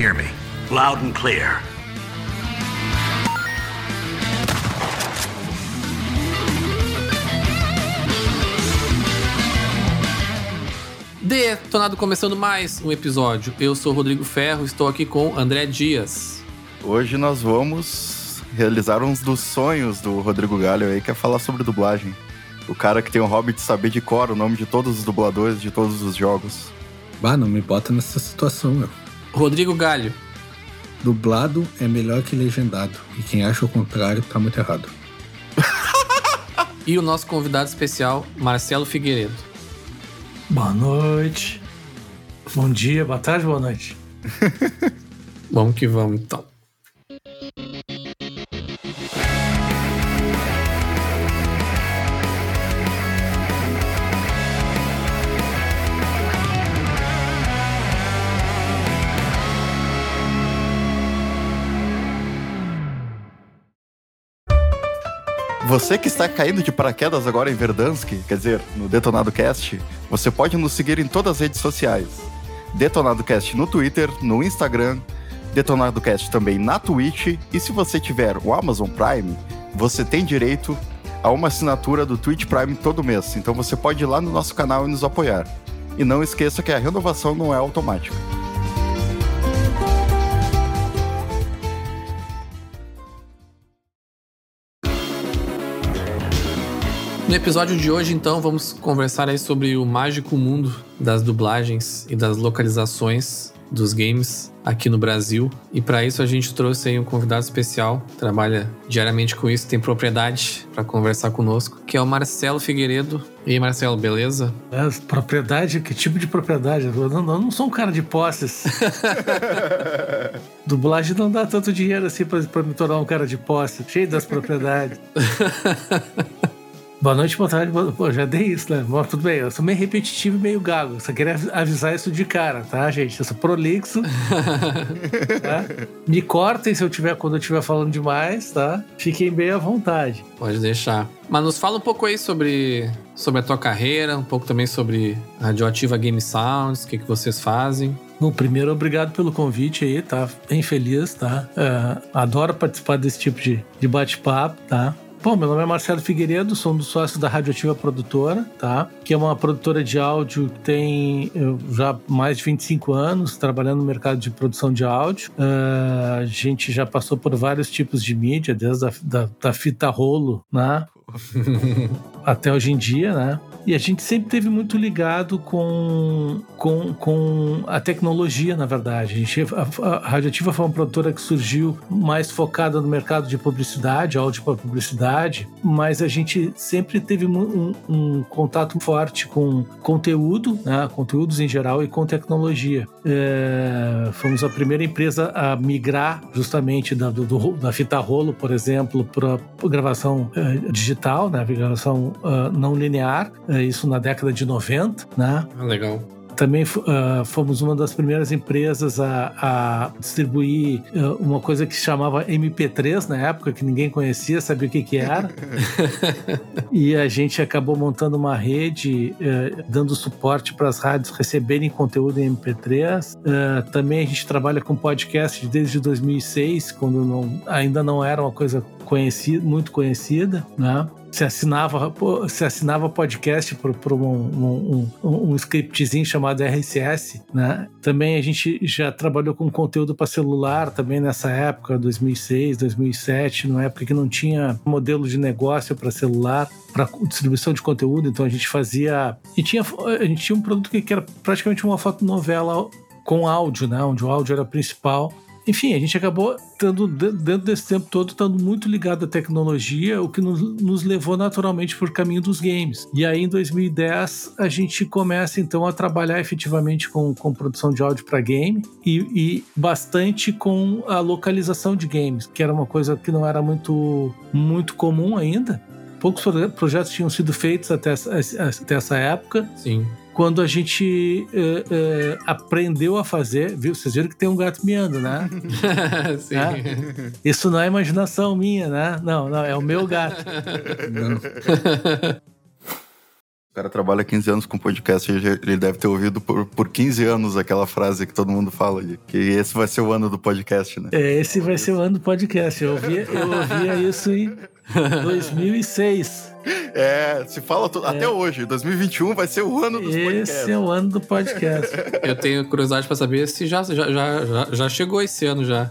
hear me? Loud and clear. Detonado começando mais um episódio. Eu sou Rodrigo Ferro, estou aqui com André Dias. Hoje nós vamos realizar uns dos sonhos do Rodrigo Galho aí, que é falar sobre dublagem. O cara que tem o hobby de saber de cor o nome de todos os dubladores de todos os jogos. Bah, não me bota nessa situação, meu. Rodrigo Galho. Dublado é melhor que legendado. E quem acha o contrário tá muito errado. E o nosso convidado especial, Marcelo Figueiredo. Boa noite. Bom dia, boa tarde, boa noite. Vamos que vamos então. Você que está caindo de paraquedas agora em Verdansk, quer dizer, no Detonado Cast, você pode nos seguir em todas as redes sociais. Detonado Cast no Twitter, no Instagram, Detonado Cast também na Twitch, e se você tiver o Amazon Prime, você tem direito a uma assinatura do Twitch Prime todo mês. Então você pode ir lá no nosso canal e nos apoiar. E não esqueça que a renovação não é automática. No episódio de hoje, então, vamos conversar aí sobre o mágico mundo das dublagens e das localizações dos games aqui no Brasil. E para isso a gente trouxe aí um convidado especial, trabalha diariamente com isso, tem propriedade para conversar conosco, que é o Marcelo Figueiredo. E aí, Marcelo, beleza? É, propriedade? Que tipo de propriedade? Eu não, eu não sou um cara de posses. Dublagem não dá tanto dinheiro assim pra me tornar um cara de posse, cheio das propriedades. Boa noite, boa tarde. Boa... Pô, já dei isso, né? Bom, tudo bem, eu sou meio repetitivo e meio gago. Só queria avisar isso de cara, tá, gente? Eu sou prolixo. tá? Me cortem se eu tiver quando eu estiver falando demais, tá? Fiquem bem à vontade. Pode deixar. Mas nos fala um pouco aí sobre, sobre a tua carreira, um pouco também sobre a Radioativa Game Sounds, o que, que vocês fazem. Bom, primeiro, obrigado pelo convite aí, tá? Bem feliz, tá? É, adoro participar desse tipo de, de bate-papo, tá? Bom, meu nome é Marcelo Figueiredo, sou um dos sócios da Radioativa Produtora, tá? Que é uma produtora de áudio que tem eu, já mais de 25 anos trabalhando no mercado de produção de áudio. Uh, a gente já passou por vários tipos de mídia, desde a da, da fita rolo, né? Até hoje em dia, né? E a gente sempre teve muito ligado com, com, com a tecnologia, na verdade. A, gente, a, a Radioativa foi uma produtora que surgiu mais focada no mercado de publicidade, áudio para publicidade, mas a gente sempre teve um, um contato forte com conteúdo, né, conteúdos em geral e com tecnologia. É, fomos a primeira empresa a migrar justamente da, do, da fita rolo, por exemplo, para gravação é, digital, né, gravação uh, não linear isso na década de 90, né? Ah, legal. Também uh, fomos uma das primeiras empresas a, a distribuir uh, uma coisa que se chamava MP3 na época, que ninguém conhecia, sabia o que, que era. e a gente acabou montando uma rede, uh, dando suporte para as rádios receberem conteúdo em MP3. também a gente trabalha com podcast desde 2006, quando não, ainda não era uma coisa conhecida, muito conhecida, né? Se assinava, se assinava podcast por, por um, um, um, um, scriptzinho chamado RSS, né? Também a gente já trabalhou com conteúdo para celular também nessa época, 2006, 2007, numa época que não tinha modelo de negócio para celular, para distribuição de conteúdo, então a gente fazia, e tinha, a gente tinha um produto que era praticamente uma fotonovela com áudio, né? Onde o áudio era principal enfim, a gente acabou estando, dentro desse tempo todo, estando muito ligado à tecnologia, o que nos, nos levou naturalmente por caminho dos games. E aí, em 2010, a gente começa então a trabalhar efetivamente com, com produção de áudio para game e, e bastante com a localização de games, que era uma coisa que não era muito, muito comum ainda poucos projetos tinham sido feitos até, até essa época. Sim quando a gente uh, uh, aprendeu a fazer, viu? Vocês viram que tem um gato miando, né? Sim. É? Isso não é imaginação minha, né? Não, não, é o meu gato. O cara trabalha 15 anos com podcast, ele deve ter ouvido por, por 15 anos aquela frase que todo mundo fala, de que esse vai ser o ano do podcast, né? É, esse vai ser o ano do podcast. Eu ouvia, eu ouvia isso em 2006. É, se fala é. até hoje. 2021 vai ser o ano dos Esse podcasts. Esse é o ano do podcast. Eu tenho curiosidade para saber se já, já, já, já, chegou esse ano já.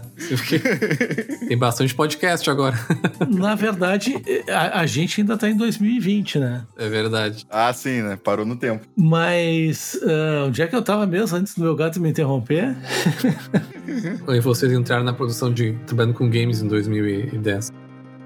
Tem bastante podcast agora. Na verdade, a, a gente ainda tá em 2020, né? É verdade. Ah, sim, né? Parou no tempo. Mas uh, onde é que eu tava mesmo antes do meu gato me interromper? E vocês entraram na produção de trabalhando com games em 2010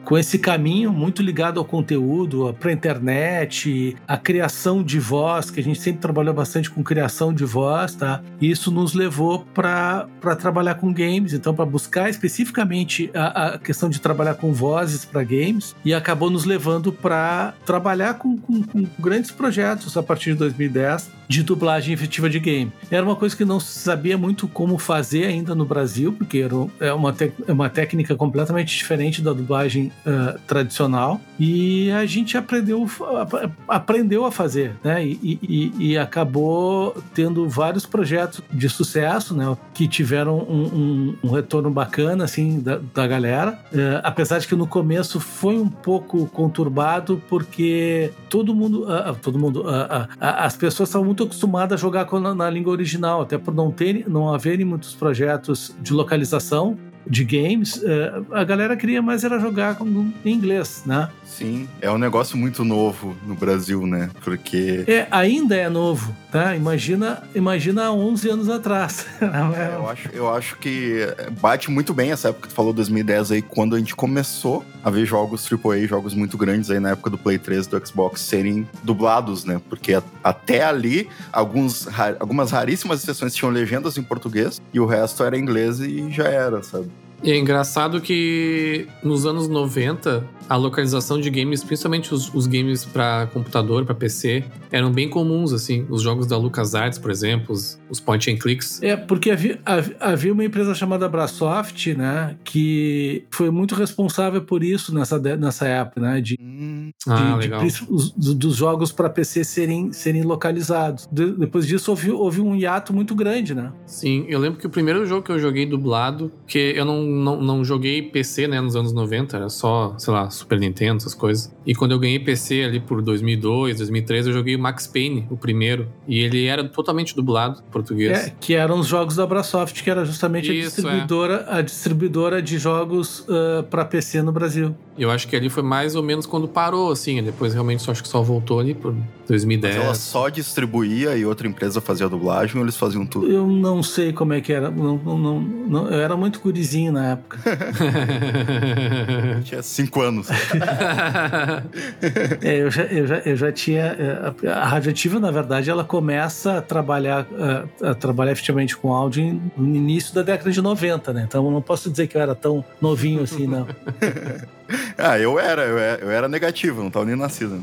com esse caminho muito ligado ao conteúdo, para a internet, a criação de voz, que a gente sempre trabalhou bastante com criação de voz, tá? E isso nos levou para trabalhar com games, então para buscar especificamente a, a, questão de trabalhar com vozes para games e acabou nos levando para trabalhar com, com, com grandes projetos a partir de 2010 de dublagem efetiva de game. Era uma coisa que não se sabia muito como fazer ainda no Brasil, porque era, é uma, é uma técnica completamente diferente da dublagem uh, tradicional e a gente aprendeu, aprendeu a fazer, né? E, e, e, acabou tendo vários projetos de sucesso, né? Que tiveram um, um, um retorno bacana, assim, da, da galera. Uh, apesar de que no começo foi um pouco conturbado, porque todo mundo, uh, todo mundo, as pessoas estavam muito acostumadas a jogar na, na língua original, até por não ter, não haverem muitos projetos de localização de games, eh, a galera queria mais era jogar em inglês, né? Sim, é um negócio muito novo no Brasil, né? Porque... É, ainda é novo, tá? Imagina, imagina há 11 anos atrás. é, eu, acho, eu acho que bate muito bem essa época que tu falou, 2010 aí, quando a gente começou a ver jogos AAA, jogos muito grandes aí na época do Play 3 do Xbox serem dublados, né? Porque até ali, alguns, algumas raríssimas exceções tinham legendas em português e o resto era inglês e já era, sabe? E é engraçado que nos anos 90, a localização de games, principalmente os, os games para computador, para PC, eram bem comuns, assim. Os jogos da LucasArts, por exemplo, os, os point and clicks. É, porque havia, havia uma empresa chamada Brasoft, né, que foi muito responsável por isso nessa, nessa época, né, de, hum. ah, de, de os, dos jogos para PC serem, serem localizados. De, depois disso, houve, houve um hiato muito grande, né? Sim, eu lembro que o primeiro jogo que eu joguei dublado, que eu não, não, não joguei PC, né, nos anos 90, era só, sei lá, Super Nintendo, essas coisas. E quando eu ganhei PC ali por 2002, 2003, eu joguei o Max Payne, o primeiro. E ele era totalmente dublado em português. É, que eram os jogos da Brasoft, que era justamente Isso, a distribuidora, é. a distribuidora de jogos uh, para PC no Brasil. Eu acho que ali foi mais ou menos quando parou, assim. Depois realmente só acho que só voltou ali por 2010. Mas ela só distribuía e outra empresa fazia a dublagem ou eles faziam tudo? Eu não sei como é que era. Não, não, não, eu era muito gurizinho na época. Tinha cinco anos. é, eu, já, eu, já, eu já tinha. É, a radioativa, na verdade, ela começa a trabalhar, a, a trabalhar efetivamente com áudio no início da década de 90, né? Então não posso dizer que eu era tão novinho assim, não. ah, eu era, eu era, eu era negativo, não estava nem nascido.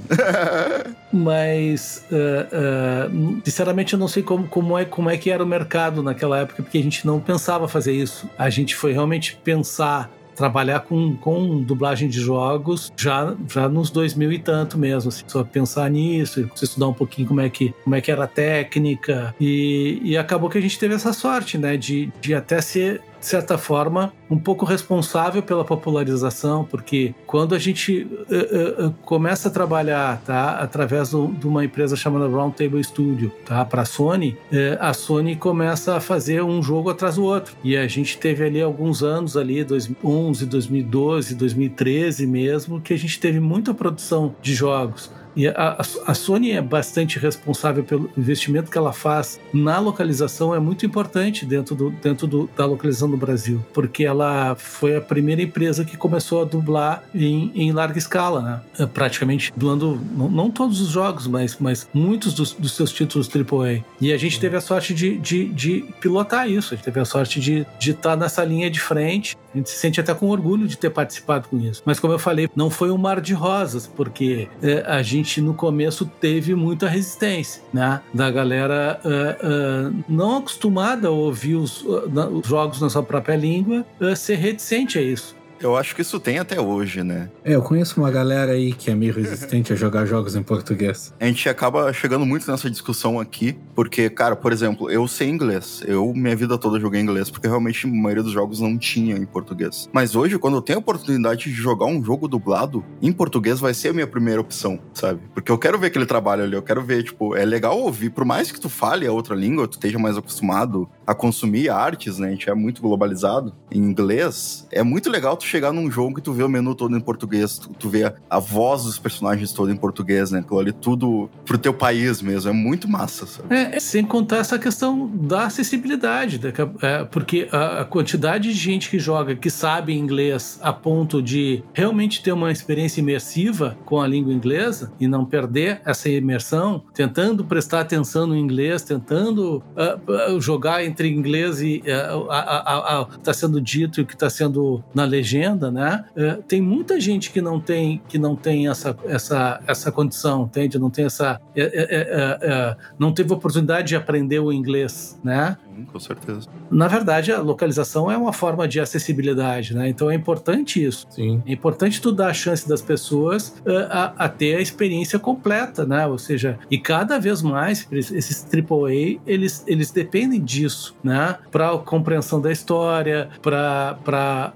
Mas, uh, uh, sinceramente, eu não sei como, como, é, como é que era o mercado naquela época, porque a gente não pensava fazer isso. A gente foi realmente pensar trabalhar com, com dublagem de jogos já, já nos 2000 e tanto mesmo, assim, só pensar nisso, estudar um pouquinho como é que, como é que era a técnica. E, e acabou que a gente teve essa sorte, né, de, de até ser de certa forma, um pouco responsável pela popularização, porque quando a gente uh, uh, começa a trabalhar tá, através do, de uma empresa chamada Roundtable Studio tá, para a Sony, uh, a Sony começa a fazer um jogo atrás do outro. E a gente teve ali alguns anos, ali, 2011, 2012, 2013 mesmo, que a gente teve muita produção de jogos. E a, a, Sony é bastante responsável pelo investimento que ela faz na localização, é muito importante dentro, do, dentro do, da localização do Brasil, porque ela foi a primeira empresa que começou a dublar em, em larga escala, né? É, praticamente dublando, não, não, todos os jogos, mas, mas muitos dos, dos, seus títulos AAA. E a gente teve a sorte de, de, de pilotar isso, a gente teve a sorte de, estar nessa linha de frente. A gente se sente até com orgulho de ter participado com isso. Mas como eu falei, não foi um mar de rosas, porque é, a gente gente no começo teve muita resistência, né? Da galera uh, uh, não acostumada a ouvir os, uh, os, jogos na sua própria língua ser reticente a isso. Eu acho que isso tem até hoje, né? É, eu conheço uma galera aí que é meio resistente a jogar jogos em português. A gente acaba chegando muito nessa discussão aqui, porque, cara, por exemplo, eu sei inglês. Eu, minha vida toda, joguei inglês, porque realmente a maioria dos jogos não tinha em português. Mas hoje, quando eu tenho a oportunidade de jogar um jogo dublado, em português vai ser a minha primeira opção, sabe? Porque eu quero ver aquele trabalho ali, eu quero ver, tipo, é legal ouvir, por mais que tu fale a outra língua, tu esteja mais acostumado a consumir artes, né? A gente é muito globalizado em inglês. É muito legal tu chegar num jogo e tu vê o menu todo em português, tu, tu vê a, a, voz dos personagens todo em português, né? Aquilo ali tudo pro teu país mesmo. É muito massa, sabe? É, sem contar essa questão da acessibilidade, é, porque a, a quantidade de gente que joga, que sabe inglês a ponto de realmente ter uma experiência imersiva com a língua inglesa e não perder essa imersão, tentando prestar atenção no inglês, tentando uh, uh, jogar entre inglês e uh, está sendo dito e o que está sendo na legenda, né? né? É, tem muita gente que não tem que não tem essa essa essa condição, entende? Não tem essa é, é, é, é não teve oportunidade de aprender o inglês, né? Sim, com certeza. Na verdade, a localização é uma forma de acessibilidade, né? Então é importante isso. Sim. É importante tu dar a chance das pessoas a, a ter a experiência completa, né? Ou seja, e cada vez mais esses AAA eles eles dependem disso, né? Para compreensão da história, para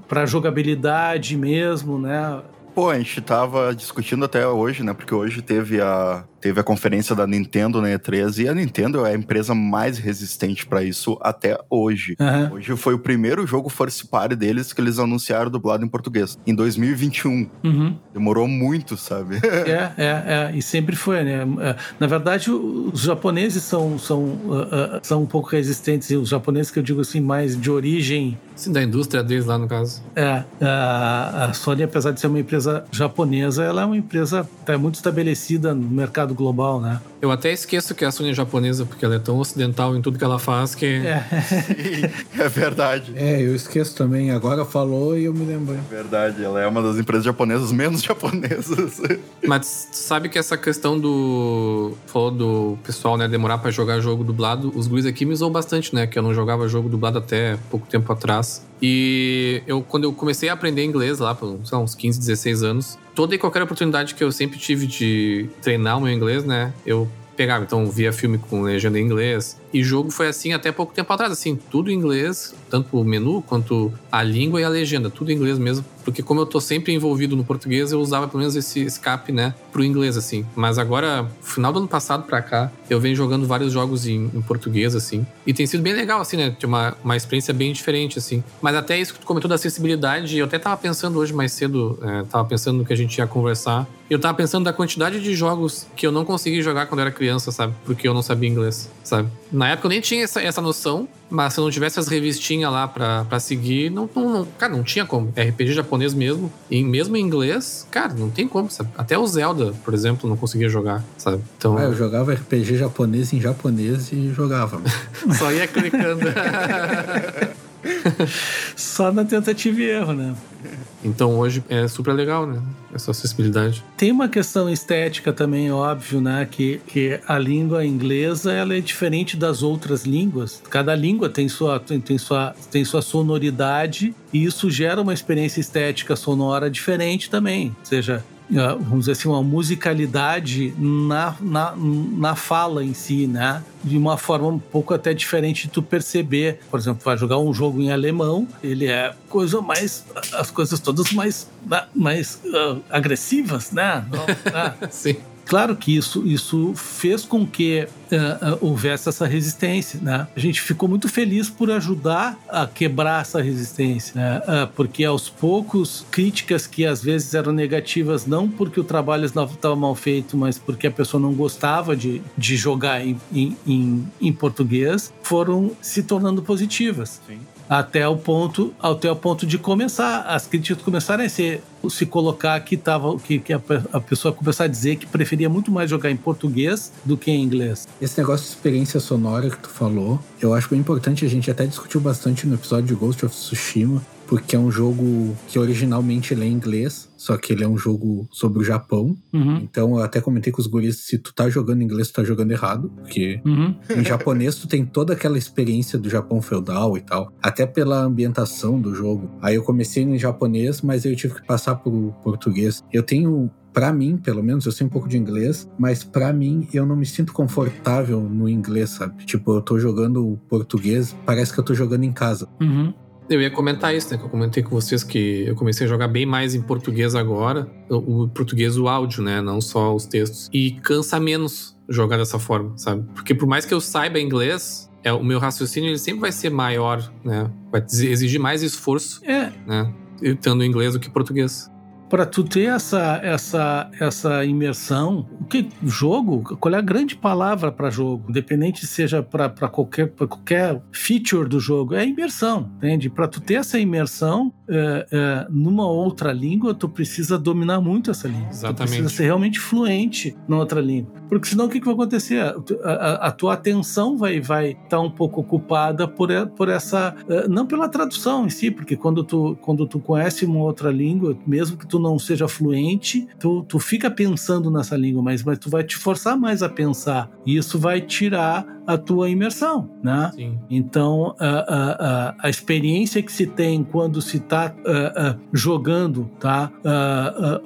para jogabilidade mesmo, né? Pô, a gente tava discutindo até hoje, né? Porque hoje teve a teve a conferência da Nintendo na E3 e a Nintendo é a empresa mais resistente para isso até hoje. Uhum. Hoje foi o primeiro jogo first party deles que eles anunciaram dublado em português, em 2021. Uhum. Demorou muito, sabe? é, é, é, e sempre foi, né? É, na verdade, os japoneses são, são, uh, uh, são um pouco resistentes, e os japoneses que eu digo assim, mais de origem... Sim, da indústria deles lá, no caso. É, a, a Sony, apesar de ser uma empresa japonesa, ela é uma empresa tá muito estabelecida no mercado global, né? Eu até esqueço que a Sony é japonesa, porque ela é tão ocidental em tudo que ela faz que. É, é verdade. É, eu esqueço também. Agora falou e eu me lembrei. É verdade, ela é uma das empresas japonesas menos japonesas. Mas sabe que essa questão do. Falou do pessoal, né, demorar para jogar jogo dublado, os guris aqui me usou bastante, né? Que eu não jogava jogo dublado até pouco tempo atrás. E eu, quando eu comecei a aprender inglês lá, por lá, uns 15, 16 anos, toda e qualquer oportunidade que eu sempre tive de treinar o meu inglês, né? Eu pegava. Então, via filme com legenda em inglês. E jogo foi assim até pouco tempo atrás, assim, tudo em inglês, tanto o menu quanto a língua e a legenda, tudo em inglês mesmo. Porque como eu tô sempre envolvido no português, eu usava pelo menos esse escape, né, pro inglês, assim. Mas agora, final do ano passado pra cá, eu venho jogando vários jogos em, em português, assim. E tem sido bem legal, assim, né? Tem uma, uma experiência bem diferente, assim. Mas até isso que tu comentou da acessibilidade, eu até tava pensando hoje mais cedo, é, tava pensando no que a gente ia conversar. Eu tava pensando da quantidade de jogos que eu não consegui jogar quando eu era criança, sabe? Porque eu não sabia inglês, sabe? Na época eu nem tinha essa, essa noção, mas se eu não tivesse as revistinhas lá pra, pra seguir, não, não, não, cara, não tinha como. RPG japonês mesmo, e mesmo em inglês, cara, não tem como, sabe? Até o Zelda, por exemplo, não conseguia jogar, sabe? Então... Ah, eu jogava RPG japonês em japonês e jogava. Só ia clicando. Só na tentativa e erro, né? Então hoje é super legal, né? Essa acessibilidade. Tem uma questão estética também, óbvio, né? Que, que a língua inglesa ela é diferente das outras línguas. Cada língua tem sua, tem, tem, sua, tem sua sonoridade e isso gera uma experiência estética sonora diferente também. Ou seja, vamos dizer assim, uma musicalidade na, na, na fala em si, né? De uma forma um pouco até diferente de tu perceber. Por exemplo, vai jogar um jogo em alemão, ele é coisa mais. as coisas todas mais, mais uh, agressivas, né? Sim. Claro que isso, isso fez com que uh, uh, houvesse essa resistência, né? A gente ficou muito feliz por ajudar a quebrar essa resistência, né? uh, porque aos poucos críticas que às vezes eram negativas não porque o trabalho estava mal feito, mas porque a pessoa não gostava de, de jogar em, em, em português, foram se tornando positivas. Sim até o ponto até o ponto de começar as críticas começarem a ser, se colocar que tava que, que a, a, pessoa começar a dizer que preferia muito mais jogar em português do que em inglês. Esse negócio de experiência sonora que tu falou, eu acho bem importante, a gente até discutiu bastante no episódio de Ghost of Tsushima, porque é um jogo que originalmente ele é em inglês, só que ele é um jogo sobre o Japão. Uhum. Então eu até comentei com os guris, se tu tá jogando em inglês, tu tá jogando errado, porque Uhum. em japonês tu tem toda aquela experiência do Japão feudal e tal, até pela ambientação do jogo. Aí eu comecei em japonês, mas eu tive que passar pro português. Eu tenho Pra mim, pelo menos, eu sei um pouco de inglês, mas pra mim eu não me sinto confortável no inglês, sabe? Tipo, eu tô jogando português, parece que eu tô jogando em casa. Uhum. Eu ia comentar isso, né? Que eu comentei com vocês que eu comecei a jogar bem mais em português agora. O, português, o áudio, né? Não só os textos. E cansa menos jogar dessa forma, sabe? Porque por mais que eu saiba inglês, é, o meu raciocínio ele sempre vai ser maior, né? Vai exigir mais esforço, É, né? Estando em inglês do que português. Para tu ter essa essa essa imersão, o que jogo, qual é a grande palavra para jogo, independente seja para qualquer pra qualquer feature do jogo, é imersão, entende? Para tu ter essa imersão é, é, numa outra língua, tu precisa dominar muito essa língua. Tu Exatamente. precisa ser realmente fluente na outra língua, porque senão o que, que vai acontecer? A, a- a tua atenção vai vai estar um pouco ocupada por por essa eh, não pela tradução em si, porque quando tu quando tu conhece uma outra língua, mesmo que tu não seja fluente, tu, tu fica pensando nessa língua, mas, mas tu vai te forçar mais a pensar. E isso vai tirar a tua imersão, né? Sim. Então, a, a, a, a experiência que se tem quando se está jogando tá,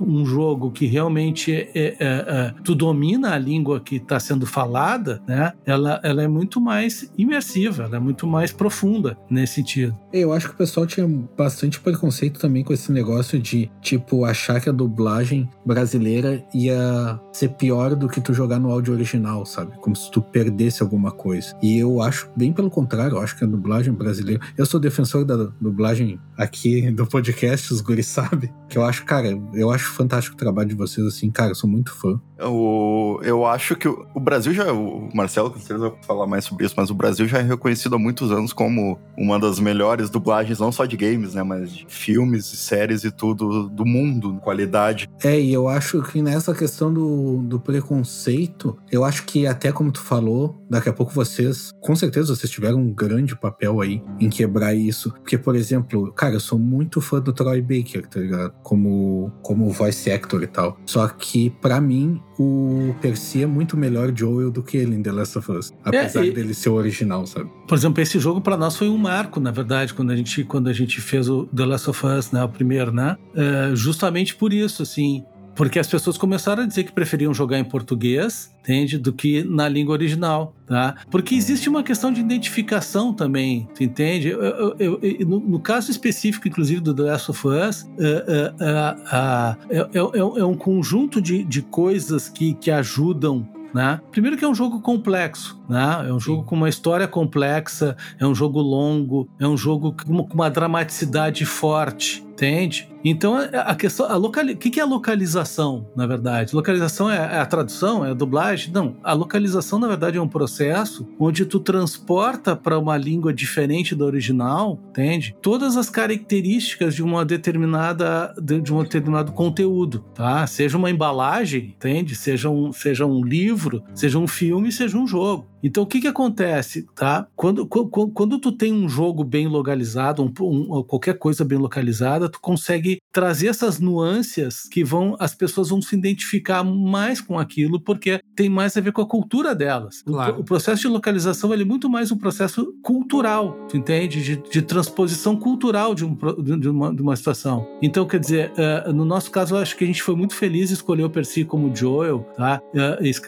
um jogo que realmente é, é, é, é, tu domina a língua que está sendo falada, né? Ela, ela é muito mais imersiva, ela é muito mais profunda nesse sentido. Eu acho que o pessoal tinha bastante preconceito também com esse negócio de, tipo, achar que a dublagem brasileira ia ser pior do que tu jogar no áudio original, sabe? Como se tu perdesse alguma coisa. E eu acho bem pelo contrário, eu acho que a dublagem brasileira. Eu sou defensor da dublagem aqui do podcast, os guris sabem. Que eu acho, cara, eu acho fantástico o trabalho de vocês, assim, cara, eu sou muito fã. O, eu acho que o, o Brasil já. O Marcelo com certeza vai falar mais sobre isso, mas o Brasil já é reconhecido há muitos anos como uma das melhores dublagens, não só de games, né? Mas de filmes, séries e tudo do mundo, qualidade. É, e eu acho que nessa questão do, do preconceito, eu acho que até como tu falou, daqui a pouco vocês, com certeza vocês tiveram um grande papel aí em quebrar isso. Porque, por exemplo, cara, eu sou muito fã do Troy Baker, tá ligado? Como, como voice actor e tal. Só que, pra mim, o Percy é muito melhor Joel do que ele em The Last of Us. Apesar e- dele ser o original, sabe? Por exemplo, esse jogo para nós foi um marco, na verdade, quando a gente, quando a gente fez o The Last of Us, né, o primeiro, né? É, justamente por isso, assim. Porque as pessoas começaram a dizer que preferiam jogar em português, entende? Do que na língua original, tá? Porque existe uma questão de identificação também, tu entende? Eu- eu- eu- no, no caso específico, inclusive, do The Last of Us, é, é, é, é, é- é um conjunto de, de coisas que, que ajudam né? Primeiro que é um jogo complexo, né? É um jogo com uma história complexa, é um jogo longo, é um jogo com uma, dramaticidade forte, entende? Então a a questão, a locali, o que é a localização, na verdade? Localização é, é a tradução, é a dublagem? Não, a localização na verdade é um processo onde tu transporta para uma língua diferente da original, entende? Todas as características de uma determinada de, de um determinado conteúdo, tá? Seja uma embalagem, entende? Seja um, seja um livro, seja um filme, seja um jogo. Então o que que acontece, tá? Quando, quando, quando tu tem um jogo bem localizado, um, um- qualquer coisa bem localizada, tu consegue trazer essas nuances que vão, as pessoas vão se identificar mais com aquilo porque tem mais a ver com a cultura delas. O- Claro. O, processo de localização é muito mais um processo cultural, tu entende? De, de transposição cultural de, um, de, uma, de uma situação. Então, quer dizer, eh, no nosso caso, eu acho que a gente foi muito feliz em escolher o Percy como Joel, tá? Es-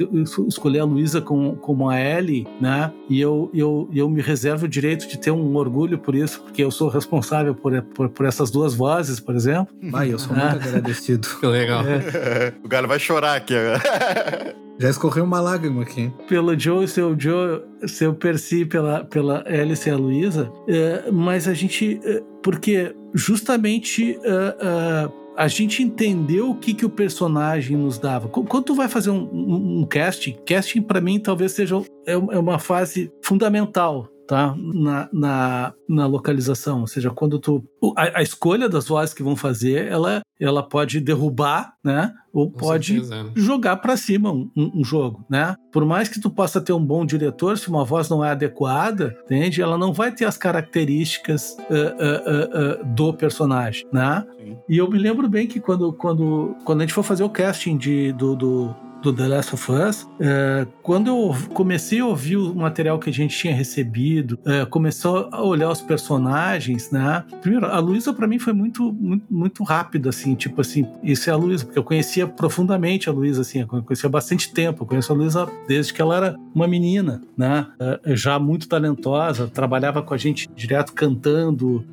escolher a Luísa com, como a Ellie, né? E eu, eu, eu me reservo o direito de ter um orgulho por isso, porque eu sou responsável por, por, por essas duas vozes, por exemplo. Vai, eu sou Ah. muito agradecido. Que legal. o cara vai chorar aqui agora. Já escorreu uma lágrima aqui. pelo Joe, seu Joe, seu Percy pela, pela Alice e a Luísa, é, mas a gente, é, porque justamente é, é, a gente entendeu o que, que o personagem nos dava. Qu- Quando tu vai fazer um, um, um casting, casting para mim talvez seja é é uma fase fundamental. Tá? Na, na, na localização. Ou seja, quando tu. A, a, escolha das vozes que vão fazer, ela, ela pode derrubar, né? Ou Com pode certeza. jogar para cima um, um, jogo, né? Por mais que tu possa ter um bom diretor, se uma voz não é adequada, entende? Ela não vai ter as características uh, uh, uh, do personagem, né? Sim. E eu me lembro bem que quando, quando, quando a gente for fazer o casting de, do, do do The Last of Us, é, quando eu comecei a ouvir o material que a gente tinha recebido, é, começou a olhar os personagens, né? Primeiro, a Luísa para mim foi muito, muito, muito rápido, assim, tipo assim, isso é a Luísa, porque eu conhecia profundamente a Luísa, assim, eu conhecia bastante tempo, eu conheço a Luísa desde que ela era uma menina, né? É, já muito talentosa, trabalhava com a gente direto cantando,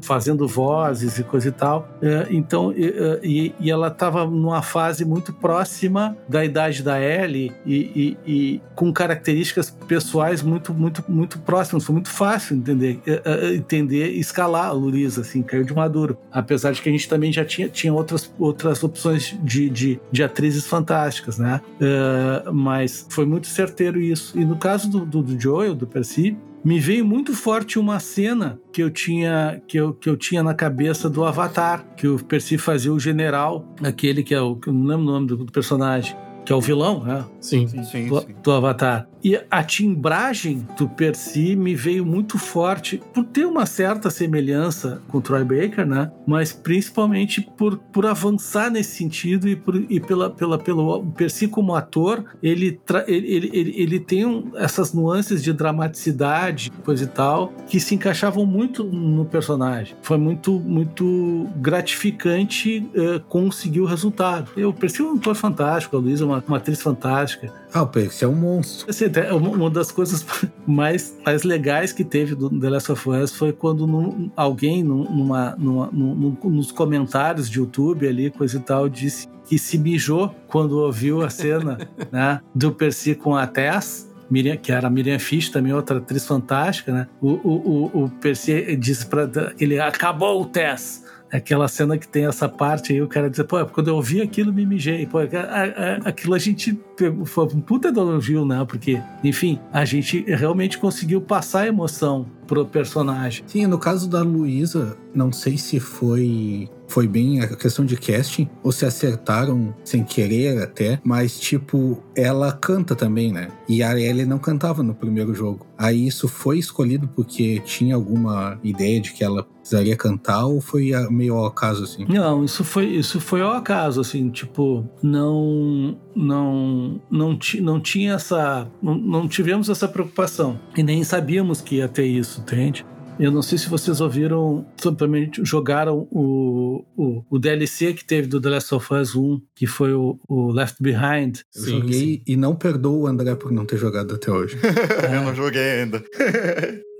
fazendo vozes e coisa e tal. Então, e, e ela estava numa fase muito próxima próxima da idade da Ellie e, e, e, com características pessoais muito, muito, muito próximas. Foi muito fácil entender, eh, eh, entender escalar a Luísa, assim, caiu de maduro. Apesar de que a gente também já tinha, tinha outras, outras opções de, de, de atrizes fantásticas, né? Uh, mas foi muito certeiro isso. E no caso do, do, do Joel, do Percy, me veio muito forte uma cena que eu tinha que eu, que eu tinha na cabeça do Avatar, que o Percy fazia o general, aquele que é o que eu não lembro o nome do, do personagem, que é o vilão, né? Sim, sim, sim. Do, do Avatar. E a timbragem do Percy me veio muito forte por ter uma certa semelhança com o Troy Baker, né? Mas principalmente por, por avançar nesse sentido e, por, e pela, pela, pelo Percy como ator, ele, ele, ele, ele, ele tem um, essas nuances de dramaticidade, coisa e tal, que se encaixavam muito no personagem. Foi muito, muito gratificante uh, conseguir o resultado. Eu Percy é um ator fantástico, a Luísa é uma, uma atriz fantástica. Ah, o Percy é um monstro. Assim, uma das coisas mais, mais legais que teve do The Last of Us foi quando num, alguém numa, numa, num, nos comentários de YouTube ali, coisa e tal, disse que se mijou quando ouviu a cena né, do Percy com a Tess. Miriam, que era a Miriam Fish, também outra atriz fantástica, né? O, o, o, o Percy disse para ele acabou o Tess aquela cena que tem essa parte aí, o cara diz, pô, quando eu ouvi aquilo, me mijei. Pô, a, a, aquilo a gente pegou, foi um puta elogio, né? Porque, enfim, a gente realmente conseguiu passar a emoção pro personagem. Sim, no caso da Luísa, não sei se foi foi bem a questão de casting, ou se acertaram sem querer até, mas tipo, ela canta também, né? E a Ellie não cantava no primeiro jogo. Aí isso foi escolhido porque tinha alguma ideia de que ela precisaria cantar ou foi meio ao acaso assim? Não, isso foi isso foi ao acaso assim, tipo, não não não, não tinha essa não, não tivemos essa preocupação e nem sabíamos que ia ter isso, entende? Eu não sei se vocês ouviram, também jogaram o, o, o, DLC que teve do The Last of Us 1, que foi o, o Left Behind. Eu sim, joguei sim. e não perdoo o André por não ter jogado até hoje. eu não joguei ainda.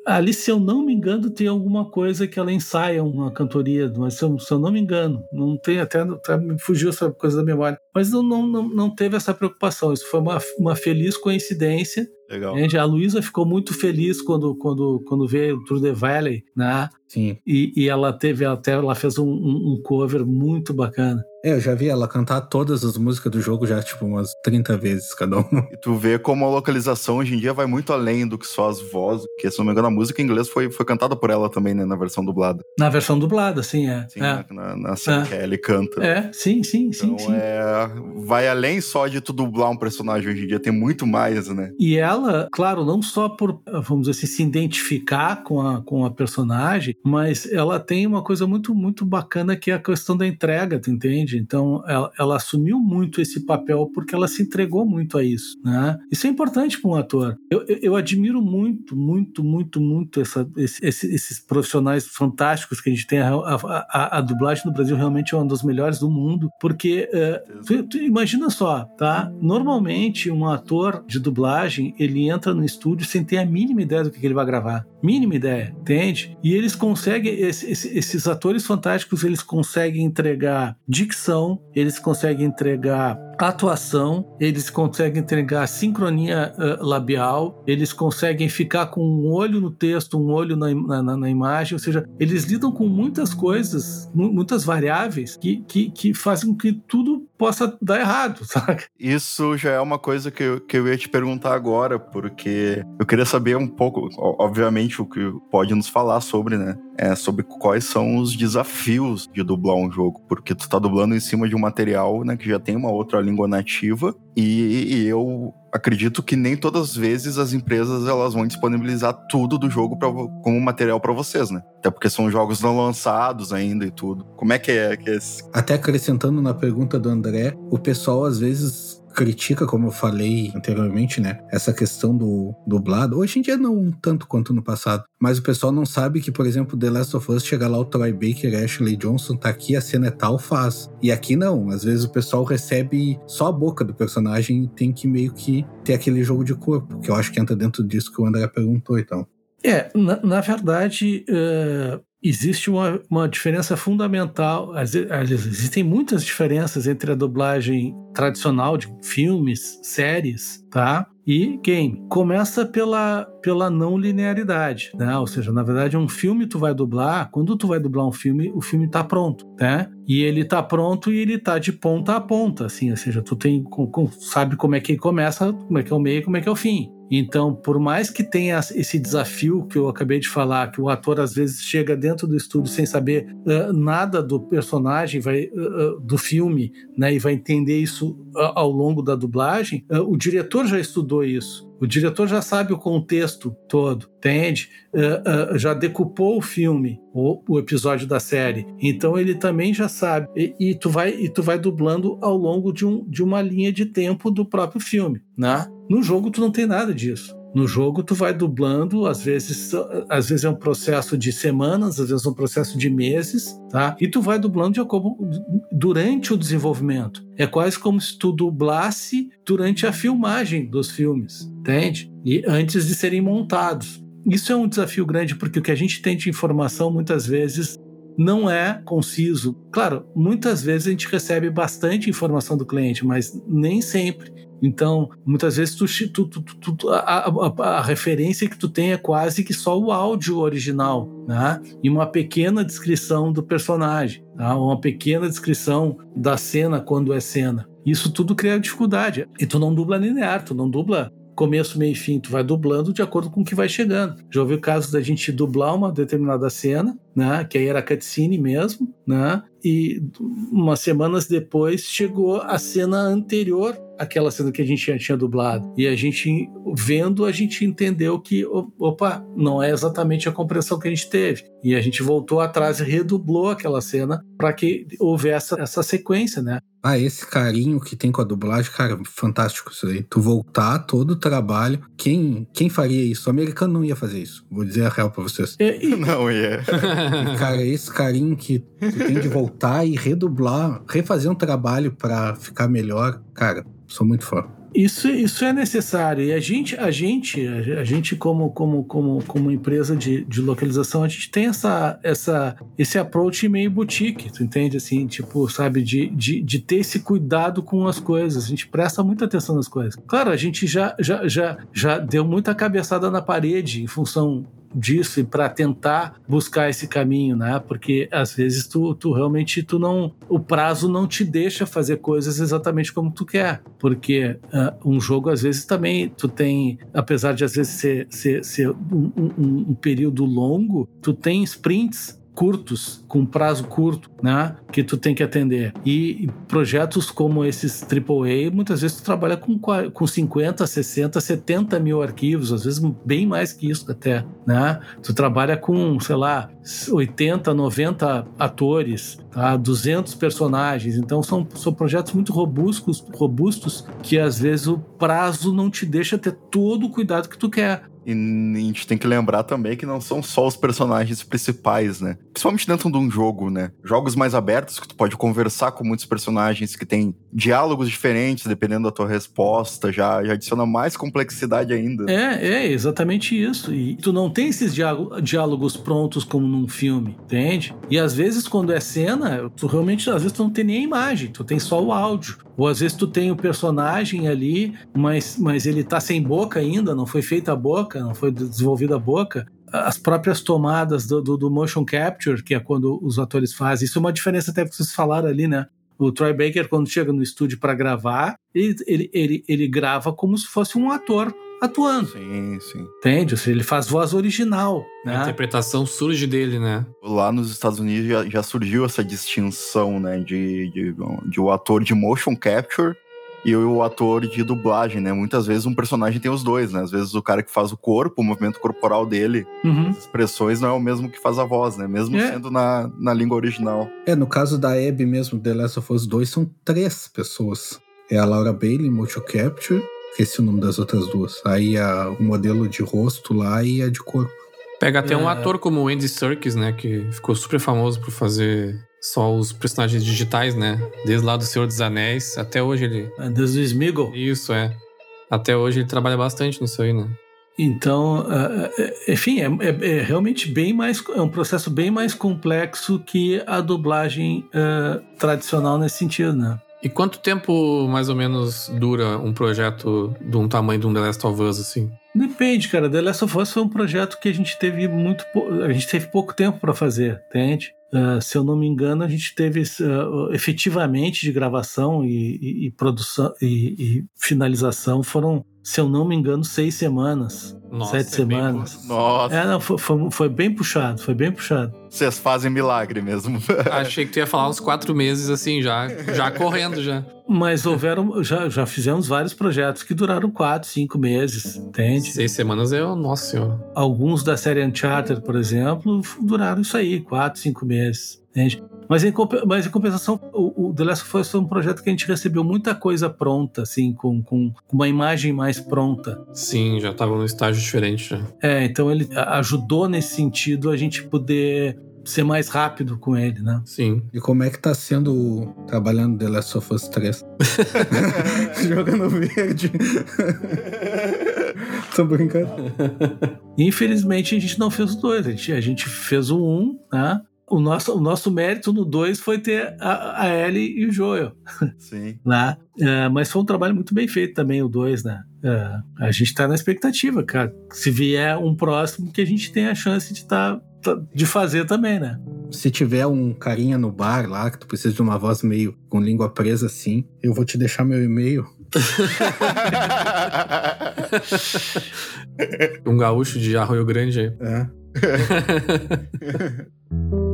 Ali, se eu não me engano, tem alguma coisa que ela ensaia uma cantoria, mas se eu, se eu não me engano, não tem até, até me fugiu essa coisa da memória. Mas não, não, não, não teve essa preocupação. Isso foi uma, uma feliz coincidência Legal. A Luísa ficou muito feliz quando, quando, quando veio Through the Valley, né? Sim. E, e ela teve até ela fez um, um, cover muito bacana. É, eu já vi ela cantar todas as músicas do jogo já, tipo, umas 30 vezes cada uma. E tu vê como a localização hoje em dia vai muito além do que só as vozes, porque se não me engano a música em inglês foi, foi cantada por ela também, né, na versão dublada. Na versão dublada, sim, é. Sim, é. na, na cena é. que ele canta. É, sim, sim, sim, então, sim. É, vai além só de tu dublar um personagem hoje em dia, tem muito mais, né? E ela, claro, não só por, vamos dizer assim, se identificar com a, com a personagem, mas ela tem uma coisa muito, muito bacana que é a questão da entrega, tu entende? Então, ela, ela assumiu muito esse papel porque ela se entregou muito a isso, né? Isso é importante para um ator. Eu, eu, eu, admiro muito, muito, muito, muito essa, esse, esses profissionais fantásticos que a gente tem. A, a, a, dublagem no Brasil realmente é uma das melhores do mundo, porque uh, tu, tu imagina só, tá? Normalmente, um ator de dublagem, ele entra no estúdio sem ter a mínima ideia do que ele vai gravar. Mínima ideia, entende? E eles conseguem, esses, esses atores fantásticos, eles conseguem entregar dicção, eles conseguem entregar atuação, eles conseguem entregar sincronia uh, labial, eles conseguem ficar com um olho no texto, um olho na, na, na imagem, ou seja, eles lidam com muitas coisas, muitas variáveis que, que, que fazem com que tudo possa dar errado, sabe? Isso já é uma coisa que eu, que eu ia te perguntar agora, agora, porque eu queria saber um pouco, obviamente, o que pode nos falar sobre, né? É sobre quais são os desafios de dublar um jogo, porque tu tá dublando em cima de um material, né, que já tem uma outra língua nativa, e, e eu acredito que nem todas as vezes as empresas elas vão disponibilizar tudo do jogo pra, como material para vocês, né? Até porque são jogos não lançados ainda e tudo. Como é que é? Que é esse... Até acrescentando na pergunta do André, o pessoal às vezes critica, como eu falei anteriormente, né? Essa questão do dublado. Hoje em dia não tanto quanto no passado. Mas o pessoal não sabe que, por exemplo, The Last of Us chega lá o Troy Baker, Ashley Johnson, tá aqui, a cena é tal, faz. E aqui não. Às vezes o pessoal recebe só a boca do personagem e tem que meio que ter aquele jogo de corpo, que eu acho que entra dentro disso que o André perguntou, então. É, na, na verdade, uh, existe uma, uma diferença fundamental. Existem muitas diferenças entre a dublagem tradicional de filmes, séries, tá? E game. Começa pela, pela não linearidade, né? Ou seja, na verdade, um filme tu vai dublar, quando tu vai dublar um filme, o filme tá pronto, né? E ele tá pronto e ele tá de ponta a ponta, assim, ou seja, tu tem, sabe como é que começa, como é que é o meio, como é que é o fim. Então, por mais que tenha esse desafio que eu acabei de falar, que o ator às vezes chega dentro do estúdio sem saber uh, nada do personagem, vai, uh, do filme, né, e vai entender isso ao longo da dublagem, o diretor já estudou isso. O diretor já sabe o contexto todo, entende? Uh, uh, já decupou o filme, o, o, episódio da série. Então ele também já sabe. E, e, tu vai e tu vai dublando ao longo de, um, de uma linha de tempo do próprio filme, né? No jogo tu não tem nada disso. No jogo tu vai dublando, às vezes, às vezes é um processo de semanas, às vezes é um processo de meses, tá? E tu vai dublando de durante o desenvolvimento. É quase como se tu dublasse durante a filmagem dos filmes, entende? E antes de serem montados. Isso é um desafio grande porque o que a gente tem de informação muitas vezes não é conciso. Claro, muitas vezes a gente recebe bastante informação do cliente, mas nem sempre. Então, muitas vezes tu, tu, tu, a, a, a, referência que tu tem é quase que só o áudio original, né? E uma pequena descrição do personagem, tá? uma pequena descrição da cena quando é cena. Isso tudo cria dificuldade. E tu não dubla linear, tu não dubla começo, meio e fim, tu vai dublando de acordo com o que vai chegando. Já ouvi casos da gente dublar uma determinada cena, né, que aí era cutscene mesmo, né, e umas semanas depois chegou a cena anterior àquela cena que a gente já tinha dublado. E a gente, vendo, a gente entendeu que, opa, não é exatamente a compreensão que a gente teve. E a gente voltou atrás e redublou aquela cena para que houvesse essa, sequência, né? Ah, esse carinho que tem com a dublagem, cara, fantástico isso aí. Tu voltar todo o trabalho. Quem, quem faria isso? O americano não ia fazer isso. Vou dizer a real pra vocês. É, e... Não ia. E, cara, esse carinho que tu tem de voltar e redublar, refazer um trabalho para ficar melhor, cara, sou muito fã. Isso, isso é necessário. E a gente, a gente, a gente como, como, como, como empresa de, de localização, a gente tem essa, essa, esse approach meio boutique, tu entende? Assim, tipo, sabe, de, de, de ter esse cuidado com as coisas. A gente presta muita atenção nas coisas. Claro, a gente já, já, já, já deu muita cabeçada na parede em função disso e para tentar buscar esse caminho, né? Porque às vezes tu, tu realmente tu não o prazo não te deixa fazer coisas exatamente como tu quer, porque uh, um jogo às vezes também tu tem, apesar de às vezes ser, ser, ser um, um, um período longo, tu tem sprints curtos, com prazo curto, né? Que tu tem que atender. E projetos como esses AAA, muitas vezes tu trabalha com, com 50, 60, 70 mil arquivos, às vezes bem mais que isso até, né? Tu trabalha com, sei lá, 80, 90 atores, tá? 200 personagens. Então são, são projetos muito robustos, robustos que às vezes o prazo não te deixa ter todo o cuidado que tu quer. E a gente tem que lembrar também que não são só os personagens principais, né? Principalmente dentro de um jogo, né? Jogos mais abertos que tu pode conversar com muitos personagens que têm diálogos diferentes dependendo da tua resposta, já, já adiciona mais complexidade ainda. É, é exatamente isso. E tu não tem esses diálogos prontos como num filme, entende? E às vezes quando é cena, tu realmente às vezes tu não tem nem a imagem, tu tem só o áudio. Ou às vezes tu tem o personagem ali, mas, mas ele tá sem boca ainda, não foi feita a boca, não foi desenvolvida a boca. As próprias tomadas do, do, do motion capture, que é quando os atores fazem, isso é uma diferença até que vocês falaram ali, né? O Troy Baker, quando chega no estúdio para gravar, ele, ele, ele, ele, grava como se fosse um ator atuando. Sim, sim. Entende? Ou seja, ele faz voz original. A Né? interpretação surge dele, né? Lá nos Estados Unidos já, já surgiu essa distinção, né, de, de, de o ator de motion capture e o ator de dublagem, né? Muitas vezes um personagem tem os dois, né? Às vezes o cara que faz o corpo, o movimento corporal dele, Uhum. as expressões não é o mesmo que faz a voz, né? Mesmo É. sendo na, na língua original. É, no caso da Abby mesmo, The Last of Us 2, são três pessoas. É a Laura Bailey, Motion Capture, esqueci o nome das outras duas. Aí a, o modelo de rosto lá e a de corpo. Pega até um É. ator como o Andy Serkis, né? Que ficou super famoso por fazer só os personagens digitais, né? Desde lá do Senhor dos Anéis, até hoje ele. É, Desde o Smiggle. Isso, é. Até hoje ele trabalha bastante nisso aí, né? Então, ah, ah, enfim, é, é- é realmente bem mais. É um processo bem mais complexo que a dublagem ah, tradicional nesse sentido, né? E quanto tempo, mais ou menos, dura um projeto de um tamanho de um The Last of Us, assim? Depende, cara. The Last of Us foi um projeto que a gente teve muito. A gente teve pouco tempo para fazer, entende? Ah, se eu não me engano, a gente teve ah, efetivamente de gravação e, e- e produção e, e finalização foram, se eu não me engano, seis semanas. Nossa, sete é bem semanas. Nossa, É, não, foi, foi, foi bem puxado, foi bem puxado. vocês fazem milagre mesmo. Achei que tu ia falar uns quatro meses, assim, já, já correndo já. Mas houveram, já, já fizemos vários projetos que duraram quatro, cinco meses, entende? Seis semanas é, nossa senhora. Alguns da série Uncharted, por exemplo, duraram isso aí, quatro, cinco meses, entende? Mas em, mas em compensação, o, o The Last of Us foi um projeto que a gente recebeu muita coisa pronta, assim, com, com com uma imagem mais pronta. Sim, já tava num estágio diferente já. É, então ele ajudou nesse sentido a gente poder ser mais rápido com ele, né? Sim. E como é que tá sendo trabalhando The Last of Us 3? Jogando verde. Tô brincando. Infelizmente a gente não fez o dois, a gente, a gente fez o um, né? O nosso, o nosso mérito no 2 foi ter a, a Ellie e o Joel. Sim. né? É, mas foi um trabalho muito bem feito também, o 2, né? É, a gente tá na expectativa, cara. Se vier um próximo, que a gente tenha a chance de, tá, tá- de fazer também, né? Se tiver um carinha no bar lá, que tu precisa de uma voz meio com língua presa assim, eu vou te deixar meu e-mail. Um gaúcho de Arroio Grande aí. É.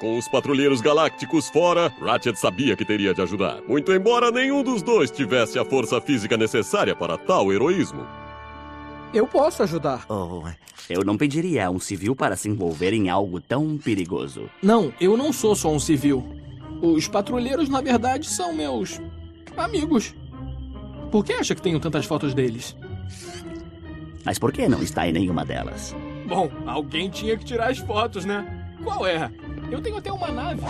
Com os patrulheiros galácticos fora, Ratchet sabia que teria de ajudar. Muito embora nenhum dos dois tivesse a força física necessária para tal heroísmo. Eu posso ajudar. Oh, eu não pediria a um civil para se envolver em algo tão perigoso. Não, eu não sou só um civil. Os patrulheiros, na verdade, são meus amigos. Por que acha que tenho tantas fotos deles? Mas por que não está em nenhuma delas? Bom, alguém tinha que tirar as fotos, né? Qual é? Eu tenho até uma nave.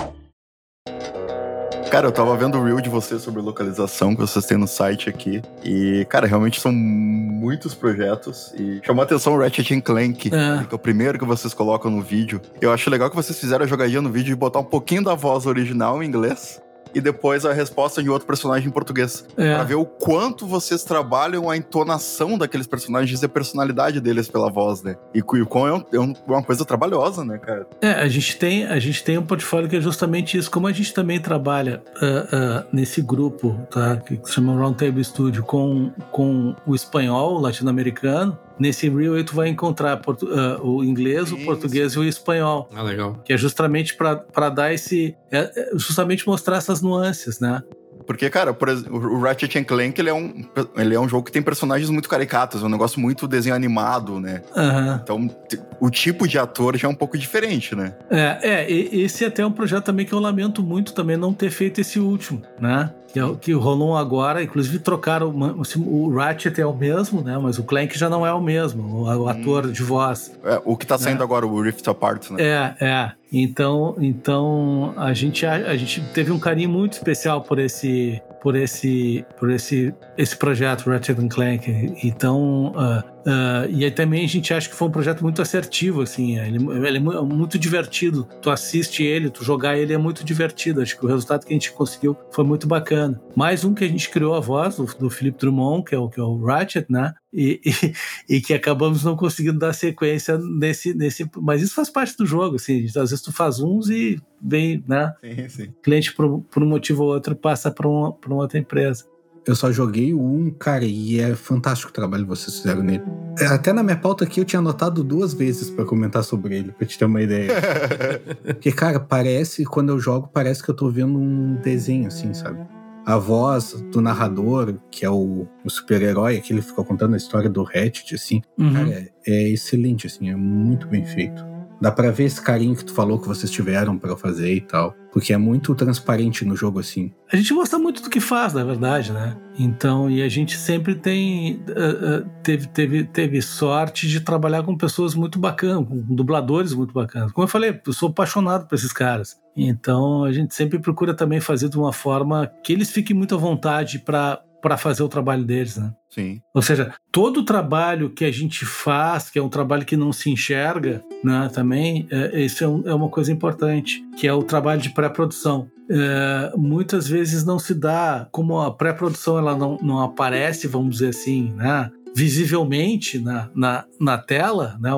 Cara, eu tava vendo o reel de vocês sobre localização que vocês têm no site aqui. E, cara, realmente são muitos projetos. E chamou a atenção o Ratchet and Clank, É. que é o primeiro que vocês colocam no vídeo. Eu acho legal que vocês fizeram a jogadinha no vídeo de botar um pouquinho da voz original em inglês. E depois a resposta de outro personagem em português. É. Pra ver o quanto vocês trabalham a entonação daqueles personagens e a personalidade deles pela voz, né? E o quão é, um- é um- uma coisa trabalhosa, né, cara? É, a gente tem, a gente tem um portfólio que é justamente isso. Como a gente também trabalha ah, ah, nesse grupo, tá, que se chama Roundtable Studio, com, com o espanhol latino-americano, nesse reel aí tu vai encontrar portu- ah, o inglês, o português e o espanhol. Ah, legal. Que é justamente para dar esse. é- é justamente mostrar essas nuances, né? Porque, cara, por exemplo, o Ratchet and Clank, ele é, um, ele é um jogo que tem personagens muito caricatos, é um negócio muito desenho animado, né? Aham. Então, o tipo de ator já é um pouco diferente, né? É, é, e- esse até é um projeto também que eu lamento muito também não ter feito esse último, né? Que, é que rolou agora, inclusive trocaram, assim, o Ratchet é o mesmo, né? Mas o Clank já não é o mesmo, o, ator de voz. É, o que tá saindo agora, o Rift Apart, né? É, é. Então, então a gente a, a gente teve um carinho muito especial por esse por esse por esse esse projeto Ratchet Clank. Então, ah, Uh, e aí também a gente acha que foi um projeto muito assertivo, assim, ele, ele, é muito divertido. Tu assiste ele, tu jogar ele é muito divertido. Acho que o resultado que a gente conseguiu foi muito bacana. Mais um que a gente criou a voz do, do Philip Drummond, que é o, que é o Ratchet, né? E, e, e, que acabamos não conseguindo dar sequência nesse, nesse. Mas isso faz parte do jogo, assim. Às vezes tu faz uns e vem, né? Sim, sim. O cliente, por, por um motivo ou outro, passa para uma, uma outra empresa. Eu só joguei o 1, cara, e é fantástico o trabalho que vocês fizeram nele. É, até na minha pauta aqui eu tinha anotado duas vezes para comentar sobre ele, pra te ter uma ideia. Porque, cara, parece, quando eu jogo, parece que eu tô vendo um desenho, assim, sabe? A voz do narrador, que é o, o super-herói, que ele fica contando a história do Hatchet, assim, uhum. cara, é, é excelente, assim, é muito bem feito. Dá pra ver esse carinho que tu falou que vocês tiveram para fazer e tal. Porque é muito transparente no jogo assim. A gente gosta muito do que faz, na verdade, né? Então, e a gente sempre tem. Uh, uh, teve, teve, teve sorte de trabalhar com pessoas muito bacanas, com dubladores muito bacanas. Como eu falei, eu sou apaixonado por esses caras. Então, a gente sempre procura também fazer de uma forma que eles fiquem muito à vontade para para fazer o trabalho deles, né? Sim. Ou seja, todo o trabalho que a gente faz, que é um trabalho que não se enxerga, né, também, é, isso é, um, é uma coisa importante, que é o trabalho de pré-produção. É, muitas vezes não se dá, como a pré-produção ela não, não aparece, vamos dizer assim, né, visivelmente na, na, na tela, né,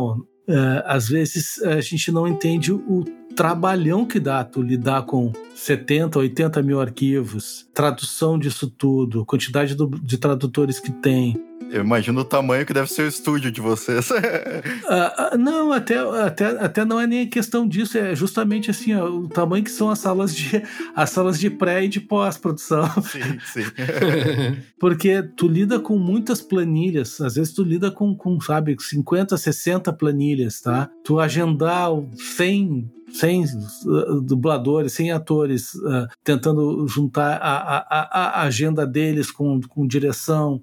é, às vezes a gente não entende o trabalhão que dá tu lidar com 70, 80 mil arquivos, tradução disso tudo, quantidade do, de tradutores que tem, eu imagino o tamanho que deve ser o estúdio de vocês. uh, uh, não, até, até, até não é nem questão disso, é justamente assim, ó, o tamanho que são as salas de as salas de pré e de pós-produção. Sim, sim. Porque tu lida com muitas planilhas, às vezes tu lida com, com sabe, 50, 60 planilhas, tá? Tu agendar 100 sem uh, dubladores, sem atores, uh, tentando juntar a, a, a, agenda deles com, com direção.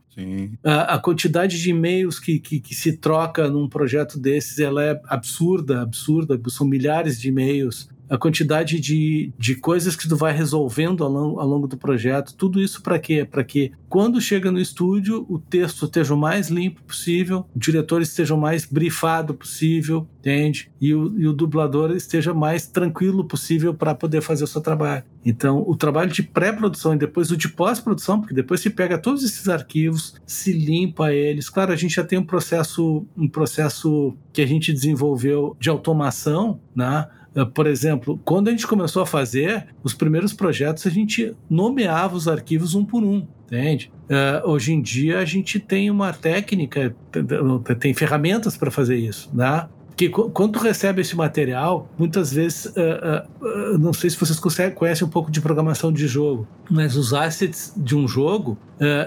A, a quantidade de e-mails que, que, que, se troca num projeto desses ela é absurda, absurda, são milhares de e-mails a quantidade de, de coisas que tu vai resolvendo ao longo, ao longo do projeto, tudo isso para quê? Para que quando chega no estúdio o texto esteja o mais limpo possível, o diretor esteja o mais brifado possível, entende? E o, e o dublador esteja mais tranquilo possível para poder fazer o seu trabalho. Então, o trabalho de pré-produção e depois o de pós-produção, porque depois se pega todos esses arquivos, se limpa eles. Claro, a gente já tem um processo, um processo que a gente desenvolveu de automação, né? Eh, por exemplo, quando a gente começou a fazer os primeiros projetos, a gente nomeava os arquivos um por um, entende? Uh, hoje em dia a gente tem uma técnica, tem ferramentas para fazer isso, né? que quando tu recebe esse material, muitas vezes, uh, uh, uh, não sei se vocês conhecem um pouco de programação de jogo, mas os assets de um jogo,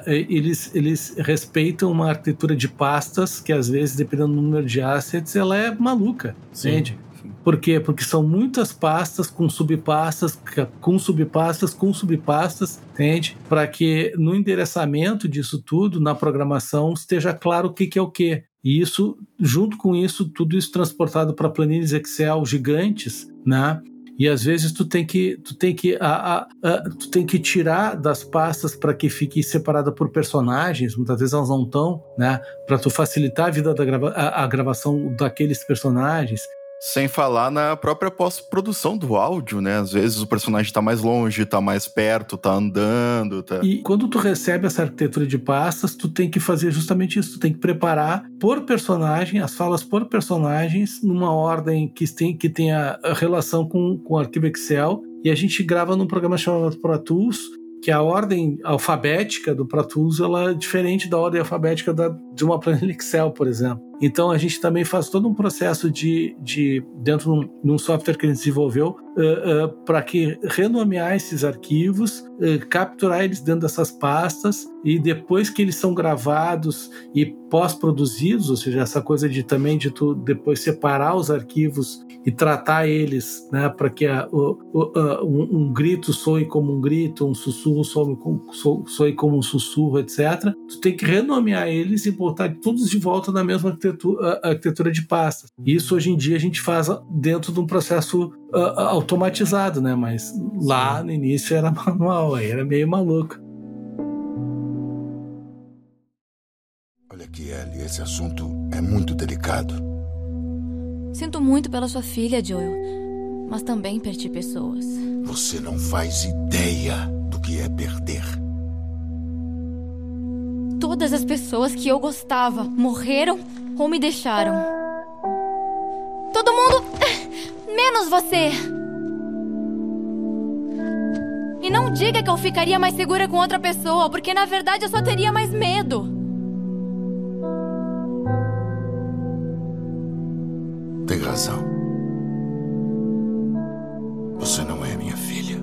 eles, eles respeitam uma arquitetura de pastas que às vezes, dependendo do número de assets, ela é maluca, Sim. entende? Por quê? Porque são muitas pastas com subpastas, com subpastas, com subpastas, entende? Para que no endereçamento disso tudo, na programação, esteja claro o que, que é o que. E isso, junto com isso, tudo isso transportado para planilhas Excel gigantes, né? E às vezes tu tem que tu tem que a, a, a tu tem que tirar das pastas para que fique separada por personagens, muitas vezes elas não estão, né? Para tu facilitar a vida da grava, a, gravação daqueles personagens. Sem falar na própria pós-produção do áudio, né? Às vezes o personagem tá mais longe, tá mais perto, tá andando. Tá... E quando tu recebe essa arquitetura de pastas, tu tem que fazer justamente isso. Tu tem que preparar por personagem, as falas por personagens, numa ordem que, tem, que tenha relação com, com o arquivo Excel. E a gente grava num programa chamado Pro Tools, que a ordem alfabética do Pro Tools ela é diferente da ordem alfabética da, de uma planilha Excel, por exemplo. Então a gente também faz todo um processo de, de dentro de um software que a gente desenvolveu uh, uh, para que renomear esses arquivos, uh, capturar eles dentro dessas pastas e depois que eles são gravados e pós-produzidos, ou seja, essa coisa de também de tu depois separar os arquivos e tratar eles, né, para que a, o, o, um, um, grito soe como um grito, um sussurro soe, soe como um sussurro, etc. Tu tem que renomear eles e botar todos de volta na mesma arquitetura arquitetura, de pastas. Isso hoje em dia a gente faz dentro de um processo uh, automatizado, né? Mas lá no início era manual, aí era meio maluco. Olha aqui, Ellie. esse assunto é muito delicado. Sinto muito pela sua filha, Joel. Mas também perdi pessoas. Você não faz ideia do que é perder. Todas as pessoas que eu gostava morreram ou me deixaram. Todo mundo. menos você. E não diga que eu ficaria mais segura com outra pessoa, porque na verdade eu só teria mais medo. Tem razão. Você não é minha filha.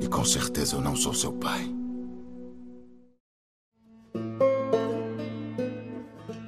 E com certeza eu não sou seu pai.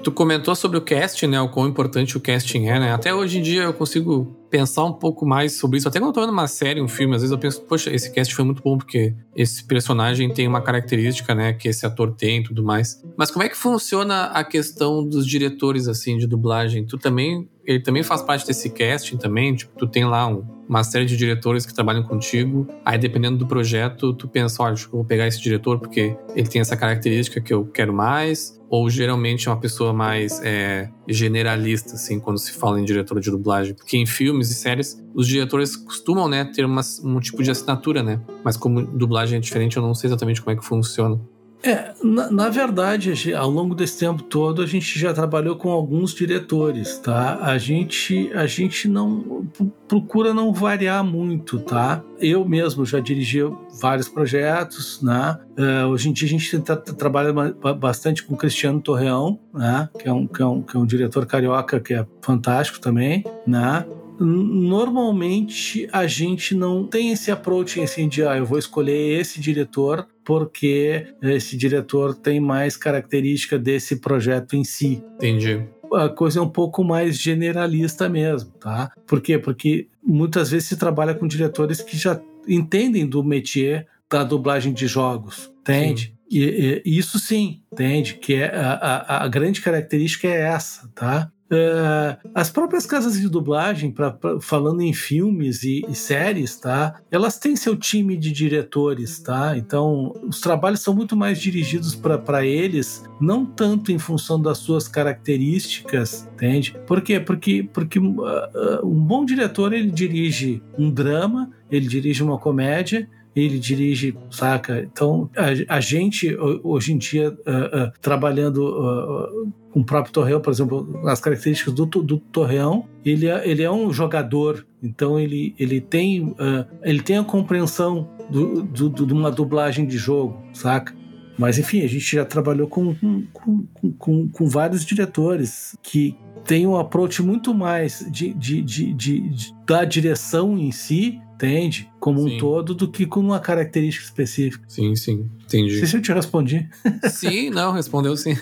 Tu comentou sobre o casting, né? O quão importante o casting é, né? Até hoje em dia eu consigo pensar um pouco mais sobre isso. Até quando eu tô vendo uma série, um filme, às vezes eu penso, poxa, esse cast foi muito bom porque esse personagem tem uma característica, né, que esse ator tem e tudo mais. Mas como é que funciona a questão dos diretores, assim, de dublagem? Tu também, ele também faz parte desse casting também? Tipo, tu tem lá um, uma série de diretores que trabalham contigo, aí dependendo do projeto, tu pensa, olha, acho que eu vou pegar esse diretor porque ele tem essa característica que eu quero mais, ou geralmente é uma pessoa mais é, generalista, assim, quando se fala em diretor de dublagem. Porque em filmes e séries, os diretores costumam, né, ter um tipo de assinatura, né? Mas como dublagem é diferente, eu não sei exatamente como é que funciona. É, na, na, verdade, ao longo desse tempo todo, a gente já trabalhou com alguns diretores, tá? A gente, a gente não procura não variar muito, tá? Eu mesmo já dirigi vários projetos, né? Uh, hoje em dia a gente tá, trabalha bastante com Cristiano Torreão, né? Que é, um, que, é um, que é um diretor carioca que é fantástico também, né? Normalmente a gente não tem esse approach assim de ah, eu vou escolher esse diretor porque esse diretor tem mais característica desse projeto em si. Entendi. A coisa é um pouco mais generalista mesmo, tá? Por quê? Porque muitas vezes se trabalha com diretores que já entendem do métier da dublagem de jogos, entende? E, e, isso sim, entende? Que é a, a, a grande característica é essa, tá? Uh, as próprias casas de dublagem, pra, pra, falando em filmes e, e, séries, tá? Elas têm seu time de diretores, tá? Então, os trabalhos são muito mais dirigidos para eles, não tanto em função das suas características, entende? Por quê? Porque, porque uh, uh, um bom diretor, ele dirige um drama, ele dirige uma comédia, ele dirige, saca? Então, a, a gente, hoje em dia, uh, uh, trabalhando uh, com o próprio Torreão, por exemplo, as características do, do Torreão, ele é, ele é um jogador, então ele, ele, tem, ele tem a compreensão do, do, de uma dublagem de jogo, saca? Mas enfim, a gente já trabalhou com, com, com, com vários diretores que têm um approach muito mais de, de, de, de da direção em si entende como sim. um todo do que com uma característica específica. Sim, sim, entendi. Não sei se eu te respondi. Sim, não, respondeu sim.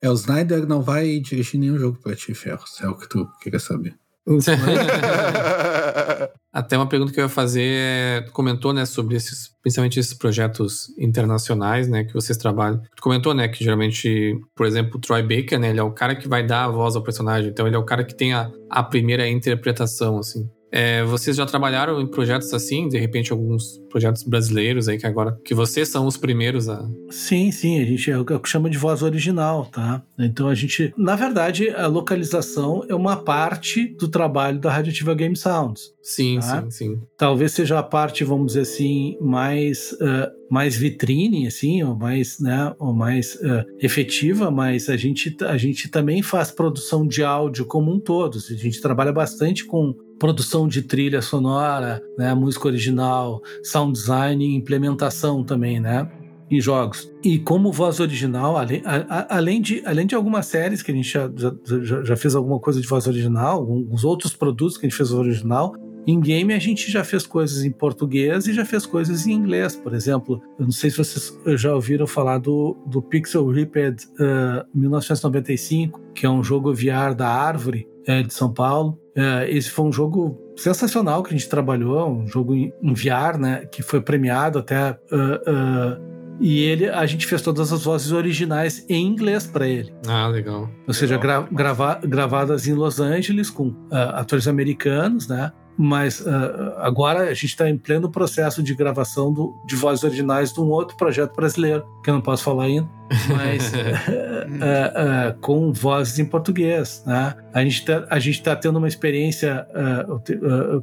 é, o Snyder não vai dirigir nenhum jogo pra ti, Ferro, se é o que tu queria saber. Até uma pergunta que eu ia fazer é, tu comentou, né, sobre esses, principalmente esses projetos internacionais, né, que vocês trabalham. Tu comentou, né, que geralmente, por exemplo, o Troy Baker, né, ele é o cara que vai dar a voz ao personagem, então ele é o cara que tem a, a primeira interpretação, assim. É, vocês já trabalharam em projetos assim, de repente alguns projetos brasileiros aí que agora que vocês são os primeiros a Sim, sim, a gente é o que chama de voz original, tá? Então a gente, na verdade, a localização é uma parte do trabalho da Radioativa Game Sounds. Sim, tá? sim, sim. Talvez seja a parte, vamos dizer assim, mais uh, mais vitrine, assim, ou mais, né, ou mais uh, efetiva, mas a gente a gente também faz produção de áudio como um todo. A gente trabalha bastante com produção de trilha sonora, né, música original, sound design e implementação também, né? Em jogos. E como voz original, além, a, além, de, além de algumas séries que a gente já, já, já fez alguma coisa de voz original, alguns outros produtos que a gente fez original, em game a gente já fez coisas em português e já fez coisas em inglês, por exemplo. Eu não sei se vocês já ouviram falar do, do Pixel Ripped uh, 1995, que é um jogo VR da Árvore, é, de São Paulo. É, esse foi um jogo sensacional que a gente trabalhou, um jogo em VR, né, que foi premiado até. Uh, uh, e ele, a gente fez todas as vozes originais em inglês para ele. Ah, legal. Ou seja, gra grava gravadas em Los Angeles com uh, atores americanos, né? Mas uh, agora a gente está em pleno processo de gravação do, de vozes originais de um outro projeto brasileiro, que eu não posso falar ainda, mas uh, uh, com vozes em português. Né? A gente está tá tendo uma experiência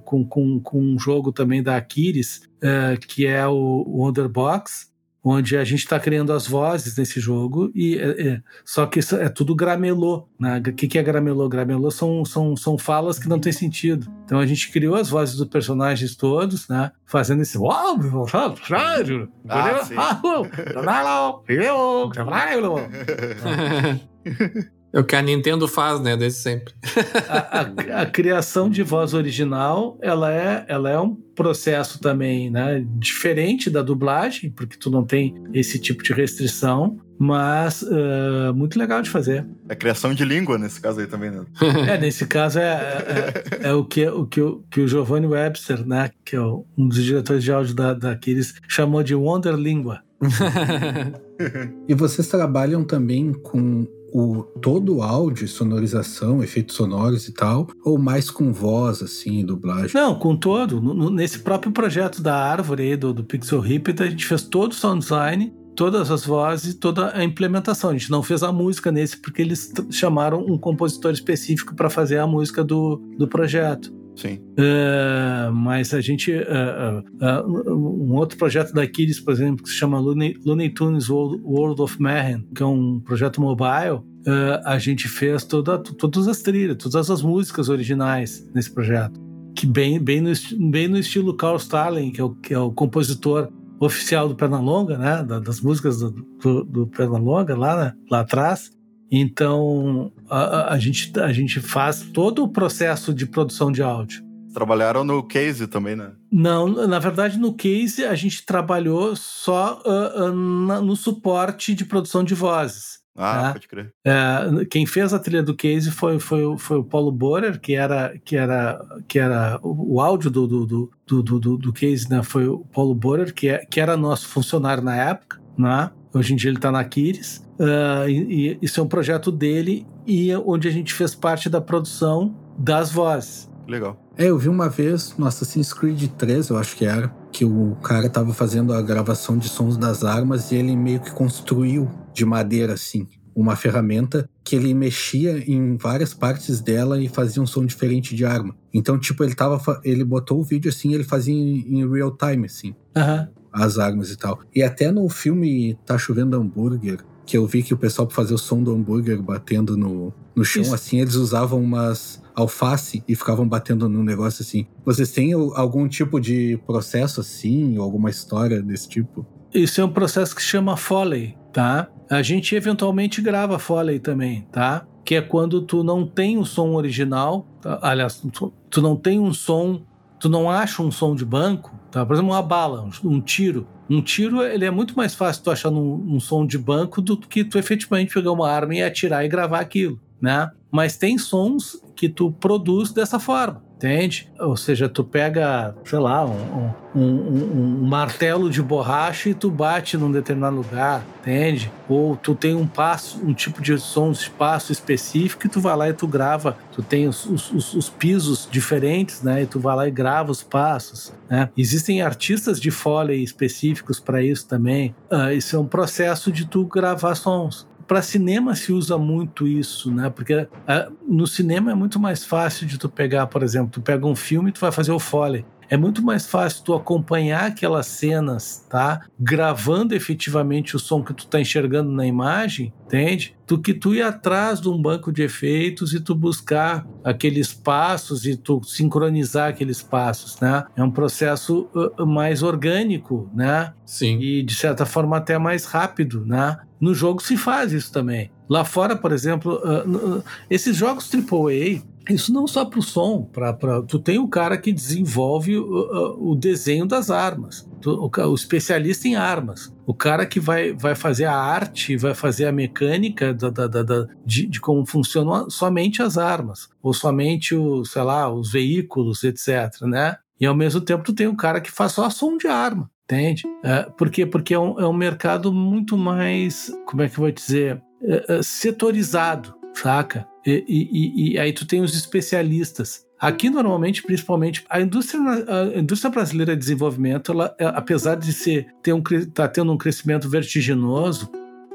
com, com, com um jogo também da Aquiles, que é o Wonderbox, onde a gente está criando as vozes nesse jogo e é, é, só que isso é tudo gramelô. Né? O que, que é gramelô? Gramelô são, são, são falas que não têm sentido. Então a gente criou as vozes dos personagens todos, né? Fazendo esse ah, É o que a Nintendo faz, né? Desde sempre. a, a, a, criação de voz original, ela é, ela é um processo também, né? Diferente da dublagem, porque tu não tem esse tipo de restrição, mas uh, muito legal de fazer. É criação de língua nesse caso aí também, né? é, nesse caso é, é, é, o, que, o, que, o que o Giovanni Webster, né? Que é um dos diretores de áudio da, daqueles, chamou de Wonder Língua. e vocês trabalham também com o todo o áudio, sonorização, efeitos sonoros e tal, ou mais com voz, assim, dublagem? Não, com todo. No, nesse próprio projeto da Árvore do, do Pixel Repeat, a gente fez todo o sound design, todas as vozes, toda a implementação. A gente não fez a música nesse porque eles chamaram um compositor específico para fazer a música do, do projeto. Sim. Uh, mas a gente. Uh, uh, um outro projeto da Kids, por exemplo, que se chama Looney, Looney Tunes World, World, of Mayhem, que é um projeto mobile, a gente fez toda, todas as trilhas, todas as músicas originais nesse projeto. Que bem, bem, no, bem no estilo Carl Starling, que é o, que é o compositor oficial do Pernalonga, né? Das músicas do, do, do Pernalonga lá, né? lá atrás. Então, a, a, gente, a gente faz todo o processo de produção de áudio. Trabalharam no Case também, né? Não, na verdade, no Case a gente trabalhou só uh, uh, no suporte de produção de vozes. Ah, né? pode crer. É, quem fez a trilha do Case foi, foi, foi o Paulo Borer, que era, que era, que era o áudio do, do, do, do, do, do Case, né? Foi o Paulo Borer, que, é, que era nosso funcionário na época, né? Hoje em dia ele está na Kiris. Uh, e, e, isso é um projeto dele e onde a gente fez parte da produção das vozes. Legal. É, eu vi uma vez no Assassin's Creed 3, eu acho que era, que o cara tava fazendo a gravação de sons das armas e ele meio que construiu de madeira assim uma ferramenta que ele mexia em várias partes dela e fazia um som diferente de arma. Então, tipo, ele tava ele botou o vídeo assim, ele fazia em, em real time assim. Uhum. As armas e tal. E até no filme Tá Chovendo Hambúrguer, que eu vi que o pessoal, para fazer o som do hambúrguer batendo no, no chão, Isso. assim, eles usavam umas alface e ficavam batendo no negócio assim. Vocês têm algum tipo de processo assim, ou alguma história desse tipo? Isso é um processo que se chama Foley, tá? A gente eventualmente grava Foley também, tá? Que é quando tu não tem o som original, tá? aliás, tu, tu não tem um som, tu não acha um som de banco, tá? Por exemplo, uma bala, um, tiro um tiro, ele é muito mais fácil tu achar num som de banco do que tu efetivamente pegar uma arma e atirar e gravar aquilo, né? Mas tem sons que tu produz dessa forma entende? Ou seja, tu pega, sei lá, um, um, um, um, martelo de borracha e tu bate num determinado lugar, entende? Ou tu tem um passo, um tipo de som, de espaço específico e tu vai lá e tu grava, tu tem os, os, os pisos diferentes, né? E tu vai lá e grava os passos, né? Existem artistas de foley específicos para isso também. Uh, isso é um processo de tu gravar sons para cinema se usa muito isso, né? Porque uh, no cinema é muito mais fácil de tu pegar, por exemplo, tu pega um filme e tu vai fazer o foley é muito mais fácil tu acompanhar aquelas cenas, tá? Gravando efetivamente o som que tu tá enxergando na imagem, entende? Do que tu ir atrás de um banco de efeitos e tu buscar aqueles passos e tu sincronizar aqueles passos, né? É um processo mais orgânico, né? Sim. E de certa forma até mais rápido, né? No jogo se faz isso também. Lá fora, por exemplo, uh, esses jogos AAA, isso não só para o som, pra, pra, tu tem o cara que desenvolve o, o desenho das armas, tu, o, o, especialista em armas, o cara que vai, vai fazer a arte, vai fazer a mecânica da, da, da, da de, de, como funcionam somente as armas, ou somente o, sei lá, os veículos, etc, né? E ao mesmo tempo tu tem um cara que faz só som de arma, entende? É, por quê? Porque é um, é um mercado muito mais, como é que eu vou dizer, setorizado, saca? E, e, e, aí tu tem os especialistas. Aqui, normalmente, principalmente, a indústria, a indústria brasileira de desenvolvimento, ela, é, apesar de ser ter um, tá tendo um crescimento vertiginoso,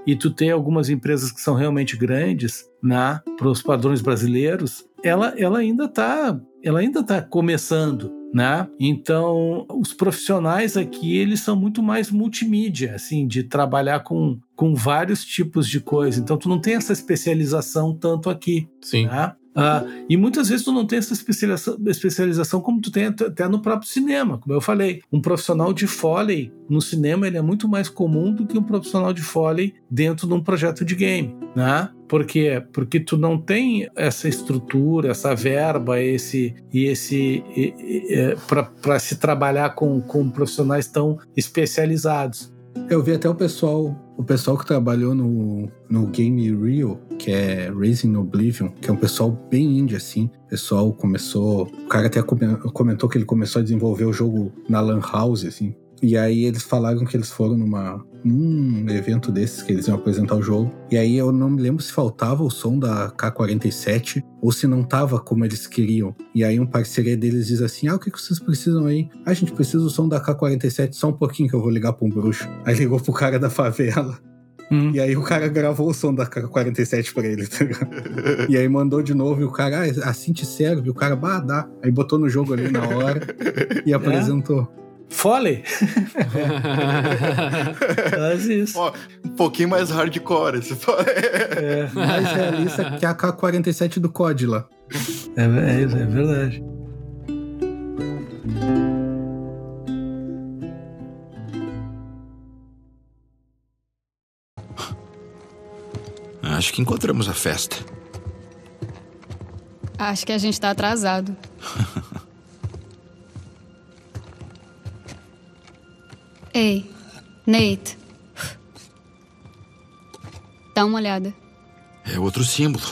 e tu tem algumas empresas que são realmente grandes, né, para os padrões brasileiros, ela, ela ainda está ela ainda tá começando, né? Então, os profissionais aqui, eles são muito mais multimídia, assim, de trabalhar com, com vários tipos de coisa. Então, tu não tem essa especialização tanto aqui. Sim. Né? Ah, e muitas vezes tu não tem essa especialização, especialização como tu tem até no próprio cinema, como eu falei. Um profissional de Foley no cinema ele é muito mais comum do que um profissional de Foley dentro de um projeto de game, né? Por quê? Porque tu não tem essa estrutura, essa verba, esse e esse para se trabalhar com, com profissionais tão especializados. Eu vi até o pessoal, o pessoal que trabalhou no, no Game Rio, que é Raising Oblivion, que é um pessoal bem indie assim. O pessoal começou, o cara até comentou que ele começou a desenvolver o jogo na Lan House assim. E aí eles falaram que eles foram numa num evento desses que eles iam apresentar o jogo. E aí eu não me lembro se faltava o som da K47 ou se não tava como eles queriam. E aí um parceria deles diz assim: "Ah, o que vocês precisam aí? Ah, a gente precisa do som da K47 só um pouquinho que eu vou ligar para um bruxo". Aí ligou pro cara da favela. Hum. E aí o cara gravou o som da K47 pra ele, tá ligado? e aí mandou de novo e o cara, ah, assim te serve? O cara, bah, dá. Aí botou no jogo ali na hora e apresentou. É? Foley? Faz isso. Ó, um pouquinho mais hardcore. Esse é, mais realista que a K-47 do COD lá. É, é, é verdade. Acho que encontramos a festa. Acho que a gente tá atrasado. Ei, Nate. Dá uma olhada. É outro símbolo.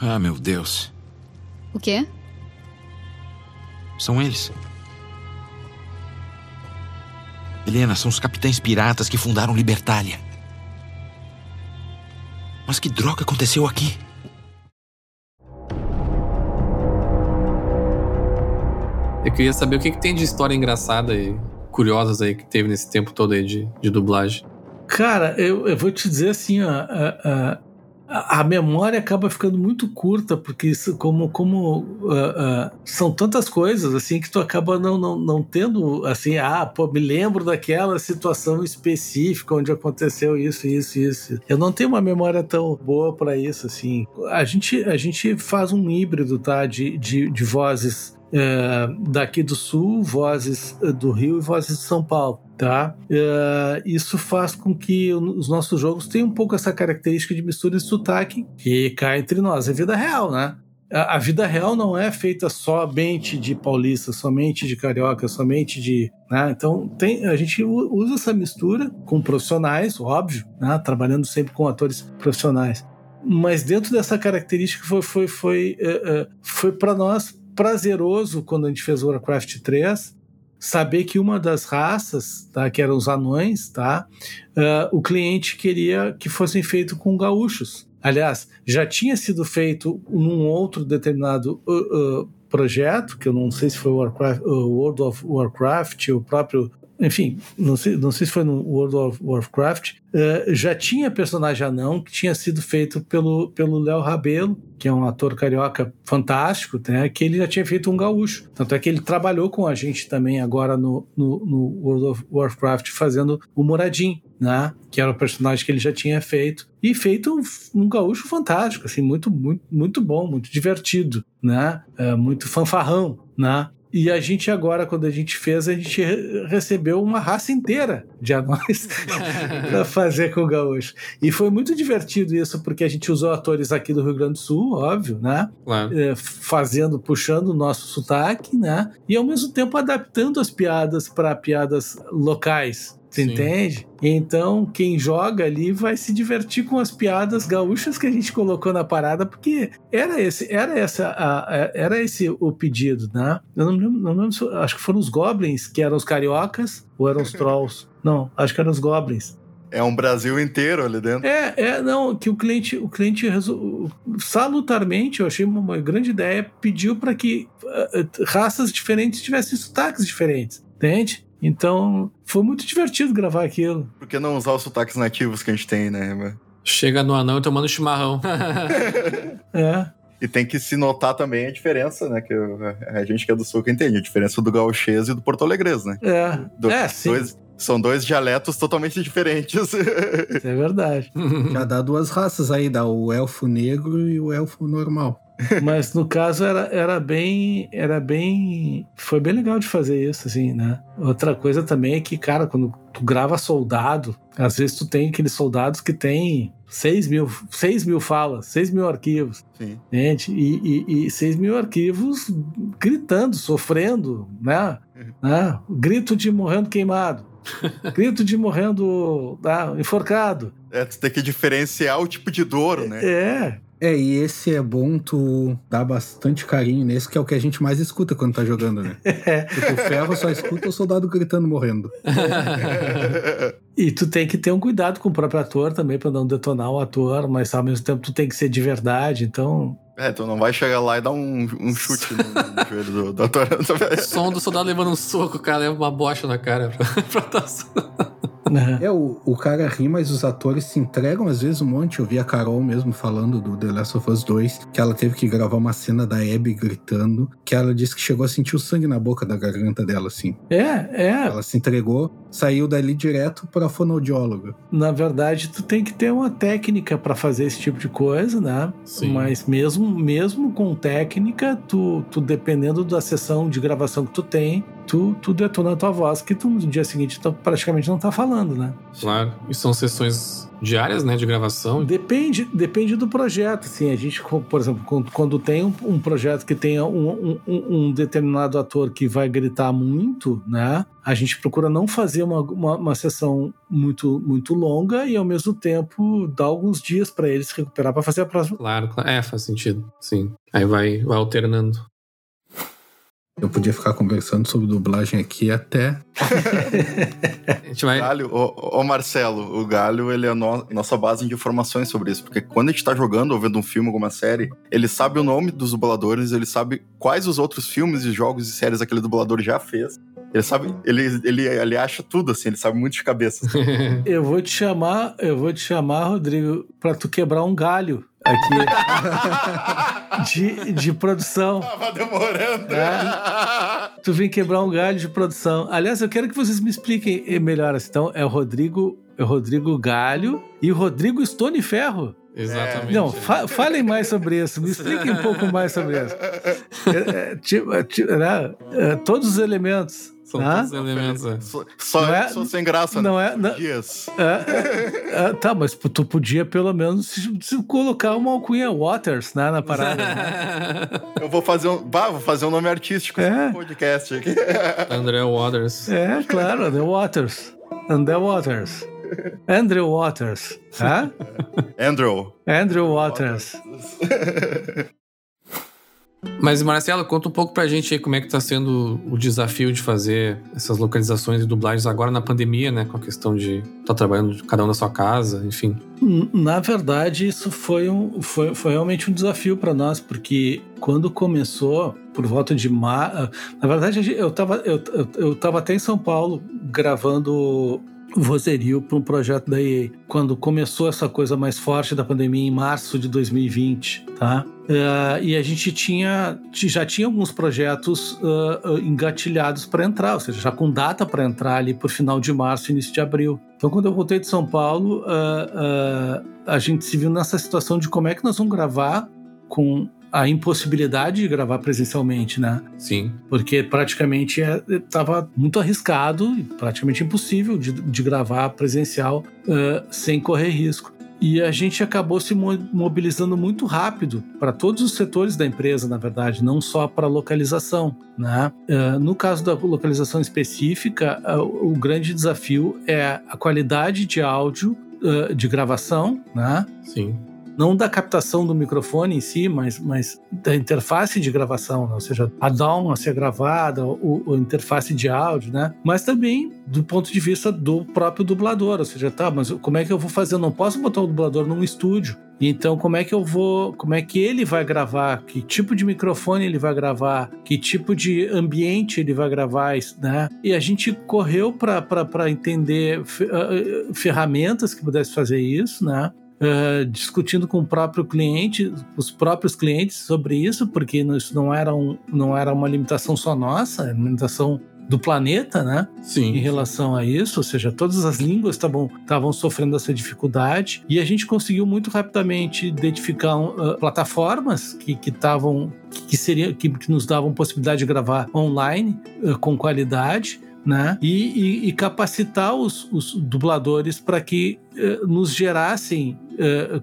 Ah, meu Deus. O quê? São eles. Helena, são os capitães piratas que fundaram Libertália. Mas que droga aconteceu aqui? Eu queria saber o que, que tem de história engraçada e curiosas aí que teve nesse tempo todo aí de, de dublagem. Cara, eu, eu vou te dizer assim, ó, a, a, a, memória acaba ficando muito curta, porque isso, como, como uh, uh, são tantas coisas assim que tu acaba não, não, não tendo assim, ah, pô, me lembro daquela situação específica onde aconteceu isso, isso, isso. Eu não tenho uma memória tão boa para isso, assim. A gente, a gente faz um híbrido, tá, de, de, de vozes é, daqui do Sul, vozes é, do Rio e vozes de São Paulo. Tá? É, isso faz com que os nossos jogos tenham um pouco essa característica de mistura de sotaque que cai entre nós. É vida real, né? A, vida real não é feita somente de paulista, somente de carioca, somente de. Né? Então tem, a gente usa essa mistura com profissionais, óbvio, né? trabalhando sempre com atores profissionais mas dentro dessa característica foi foi foi, foi, foi para nós prazeroso quando a gente fez Warcraft 3 saber que uma das raças, tá, que eram os anões, tá, uh, o cliente queria que fossem feitos com gaúchos. Aliás, já tinha sido feito num outro determinado uh, uh, projeto, que eu não sei se foi Warcraft, World of Warcraft, o próprio enfim, não sei, não sei se foi no World of Warcraft, uh, já tinha personagem anão que tinha sido feito pelo pelo Léo Rabelo, que é um ator carioca fantástico, né, que ele já tinha feito um gaúcho. Tanto é que ele trabalhou com a gente também agora no, no, no World of Warcraft fazendo o Moradin, né, que era o personagem que ele já tinha feito. E feito um, um gaúcho fantástico, assim, muito, muito, muito bom, muito divertido, né, uh, muito fanfarrão, né. E a gente agora, quando a gente fez, a gente recebeu uma raça inteira de anões para fazer com o gaúcho. E foi muito divertido isso, porque a gente usou atores aqui do Rio Grande do Sul, óbvio, né? Claro. É, fazendo, puxando o nosso sotaque, né? E ao mesmo tempo adaptando as piadas para piadas locais. Você entende? Então, quem joga ali vai se divertir com as piadas gaúchas que a gente colocou na parada, porque era esse, era essa, a, a, era esse o pedido, né? Eu não lembro, não lembro, acho que foram os goblins que eram os cariocas ou eram os trolls. Não, acho que eram os goblins. É um Brasil inteiro ali dentro. É, é, não, que o cliente, o cliente resol... salutarmente, eu achei uma, uma grande ideia, pediu para que uh, raças diferentes tivessem sotaques diferentes, entende? Então, foi muito divertido gravar aquilo. Por que não usar os sotaques nativos que a gente tem, né? Chega no anão tomando chimarrão. é. E tem que se notar também a diferença, né? Que a gente que é do sul que entende, a diferença do gauchês e do porto-alegres, né? É, do, é sim. Dois, são dois dialetos totalmente diferentes. Isso é verdade. Já dá duas raças aí, dá o elfo negro e o elfo normal. Mas no caso era, era bem. Era bem. Foi bem legal de fazer isso, assim, né? Outra coisa também é que, cara, quando tu grava soldado, às vezes tu tem aqueles soldados que tem 6 mil, 6 mil falas, 6 mil arquivos. Sim. Gente, e, e, e 6 mil arquivos gritando, sofrendo, né? Uhum. né? Grito de morrendo queimado. Grito de morrendo ah, enforcado. É, tu tem que diferenciar o tipo de dor, né? É. É, e esse é bom tu dar bastante carinho nesse, que é o que a gente mais escuta quando tá jogando, né? É. Tipo, o ferro só escuta o soldado gritando morrendo. E tu tem que ter um cuidado com o próprio ator também, pra não detonar o ator, mas ao mesmo tempo tu tem que ser de verdade, então. É, tu não vai chegar lá e dar um, um chute no, no joelho do, do ator. O som do soldado levando um soco, cara, leva uma bocha na cara pra, pra É, o, o cara ri, mas os atores se entregam às vezes um monte. Eu vi a Carol mesmo falando do The Last of Us 2, que ela teve que gravar uma cena da Abby gritando, que ela disse que chegou a sentir o sangue na boca da garganta dela, assim. É, é. Ela se entregou, saiu dali direto pra fonoaudióloga. Na verdade, tu tem que ter uma técnica para fazer esse tipo de coisa, né? Sim. Mas mesmo, mesmo com técnica, tu, tu dependendo da sessão de gravação que tu tem, tu, tu detona a tua voz, que tu no dia seguinte tu praticamente não tá falando, né? Claro. E são sessões diárias, né, de gravação. Depende, depende do projeto. Assim, a gente, por exemplo, quando, quando tem um, um, projeto que tenha um, um, um, determinado ator que vai gritar muito, né? A gente procura não fazer uma, uma, uma sessão muito, muito longa e ao mesmo tempo dar alguns dias para eles se recuperar para fazer a próxima. Claro, claro, é, faz sentido. Sim. Aí vai, vai alternando. Eu podia ficar conversando sobre dublagem aqui até. a gente vai... Galho, ô, ô, Marcelo, o Galho ele é a no, nossa base de informações sobre isso. Porque quando a gente tá jogando ou vendo um filme, alguma série, ele sabe o nome dos dubladores, ele sabe quais os outros filmes e jogos e séries aquele dublador já fez. Ele sabe, ele, ele, ele acha tudo, assim, ele sabe muito de cabeça. eu vou te chamar, eu vou te chamar, Rodrigo, pra tu quebrar um galho aqui de, de produção. Tava demorando. É. Tu vem quebrar um galho de produção. Aliás, eu quero que vocês me expliquem melhor. Então, é o Rodrigo, é o Rodrigo Galho e o Rodrigo Stone Ferro. Exatamente. Não, fa falem mais sobre isso. Me expliquem um pouco mais sobre isso. É, é, tipo, tipo, né? é, todos os elementos. São ah? todos os elementos. É. Só, só, é, só, sem graça, não né? É, não, Dias. É, tá, mas tu podia pelo menos se, se colocar uma alcunha Waters né, na parada. Eu vou fazer um, bah, vou fazer um nome artístico é. podcast aqui. André Waters. É, claro, André Waters. André Waters. Andrew Waters. Hã? Andrew. Andrew Waters. Mas, Marcelo, conta um pouco pra gente aí como é que tá sendo o desafio de fazer essas localizações e dublagens agora na pandemia, né? Com a questão de estar tá trabalhando cada um na sua casa, enfim. Na verdade, isso foi, um, foi, foi realmente um desafio para nós, porque quando começou, por volta de mar... Na verdade, eu tava, eu, eu, eu tava até em São Paulo gravando vozerio para um projeto da EA, quando começou essa coisa mais forte da pandemia em março de 2020, tá? Uh, e a gente tinha já tinha alguns projetos uh, engatilhados para entrar, ou seja, já com data para entrar ali por final de março, início de abril. Então, quando eu voltei de São Paulo, uh, a gente se viu nessa situação de como é que nós vamos gravar com a impossibilidade de gravar presencialmente, né? Sim. Porque praticamente estava é, muito arriscado praticamente impossível de, de gravar presencial uh, sem correr risco. E a gente acabou se mobilizando muito rápido para todos os setores da empresa, na verdade, não só para localização. Né? Uh, no caso da localização específica, uh, o grande desafio é a qualidade de áudio de gravação, né? Sim não da captação do microfone em si, mas, mas da interface de gravação, né? ou seja, a DAW a ser gravada, o, o interface de áudio, né? Mas também do ponto de vista do próprio dublador, ou seja, tá, mas como é que eu vou fazer? Eu não posso botar o dublador num estúdio. Então, como é que eu vou, como é que ele vai gravar? Que tipo de microfone ele vai gravar? Que tipo de ambiente ele vai gravar, né? E a gente correu para entender ah, ferramentas que pudesse fazer isso, né? Uh, discutindo com o próprio cliente, os próprios clientes sobre isso, porque isso não era, um, não era uma limitação só nossa, era uma limitação do planeta, né? Sim. Em relação a isso, ou seja, todas as línguas estavam sofrendo essa dificuldade e a gente conseguiu muito rapidamente identificar uh, plataformas que estavam que, que, seria que, que, nos davam possibilidade de gravar online uh, com qualidade. Né? E, e, e capacitar os, os dubladores para que uh, nos gerassem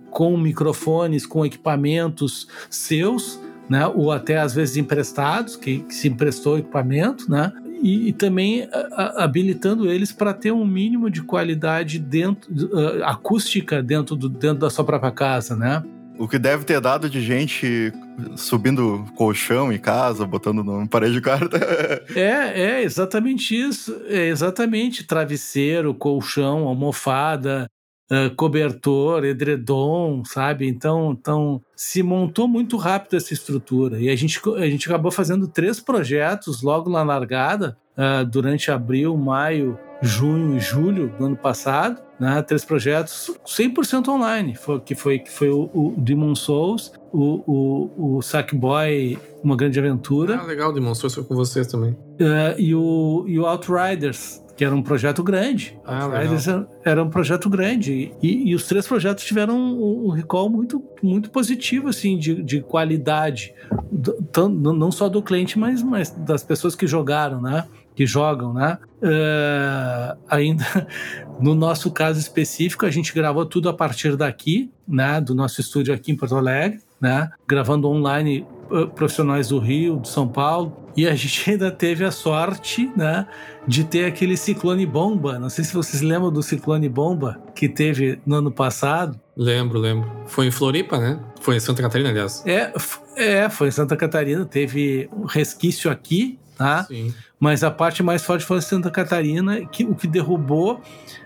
com microfones, com equipamentos seus, né? ou até às vezes emprestados, que, que se emprestou equipamento, né? e, e também a, habilitando eles para ter um mínimo de qualidade dentro uh, acústica dentro, do, dentro da sua própria casa, né? O que deve ter dado de gente subindo colchão em casa, botando no parede de carta. é, é exatamente isso. É exatamente travesseiro, colchão, almofada, uh, cobertor, edredom, sabe? Então, então se montou muito rápido essa estrutura e a gente, a gente acabou fazendo três projetos logo na largada, uh, durante abril, maio, junho e julho do ano passado, né? Três projetos 100% online, foi, que foi que foi o, o Demon Souls, o, o, o Sackboy, uma grande aventura. Ah, legal, Demon Souls foi com vocês também. Uh, e o e o Outriders, que era um projeto grande. Ah, era, era um projeto grande. E, e, os três projetos tiveram um, um recall muito, muito positivo, assim, de, de qualidade. Do, não só do cliente, mas, mas das pessoas que jogaram, né? Que jogam, né? Uh, ainda no nosso caso específico, a gente gravou tudo a partir daqui, né? Do nosso estúdio aqui em Porto Alegre, né? Gravando online uh, profissionais do Rio, de São Paulo. E a gente ainda teve a sorte, né? de ter aquele ciclone bomba. Não sei se vocês lembram do ciclone bomba que teve no ano passado. Lembro, lembro. Foi em Floripa, né? Foi em Santa Catarina, aliás. É, é foi em Santa Catarina. Teve um resquício aqui, tá? Sim. Mas a parte mais forte foi Santa Catarina, que, o que derrubou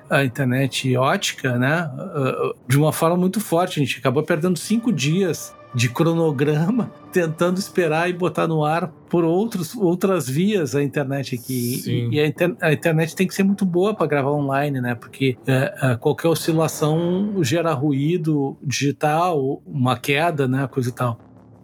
a internet ótica, né? De uma forma muito forte. A gente acabou perdendo cinco dias de cronograma, tentando esperar e botar no ar por outros, outras vias a internet aqui. Sim. E a, inter, a, internet tem que ser muito boa para gravar online, né? Porque é, é, qualquer oscilação gera ruído digital, uma queda, né? Coisa e tal.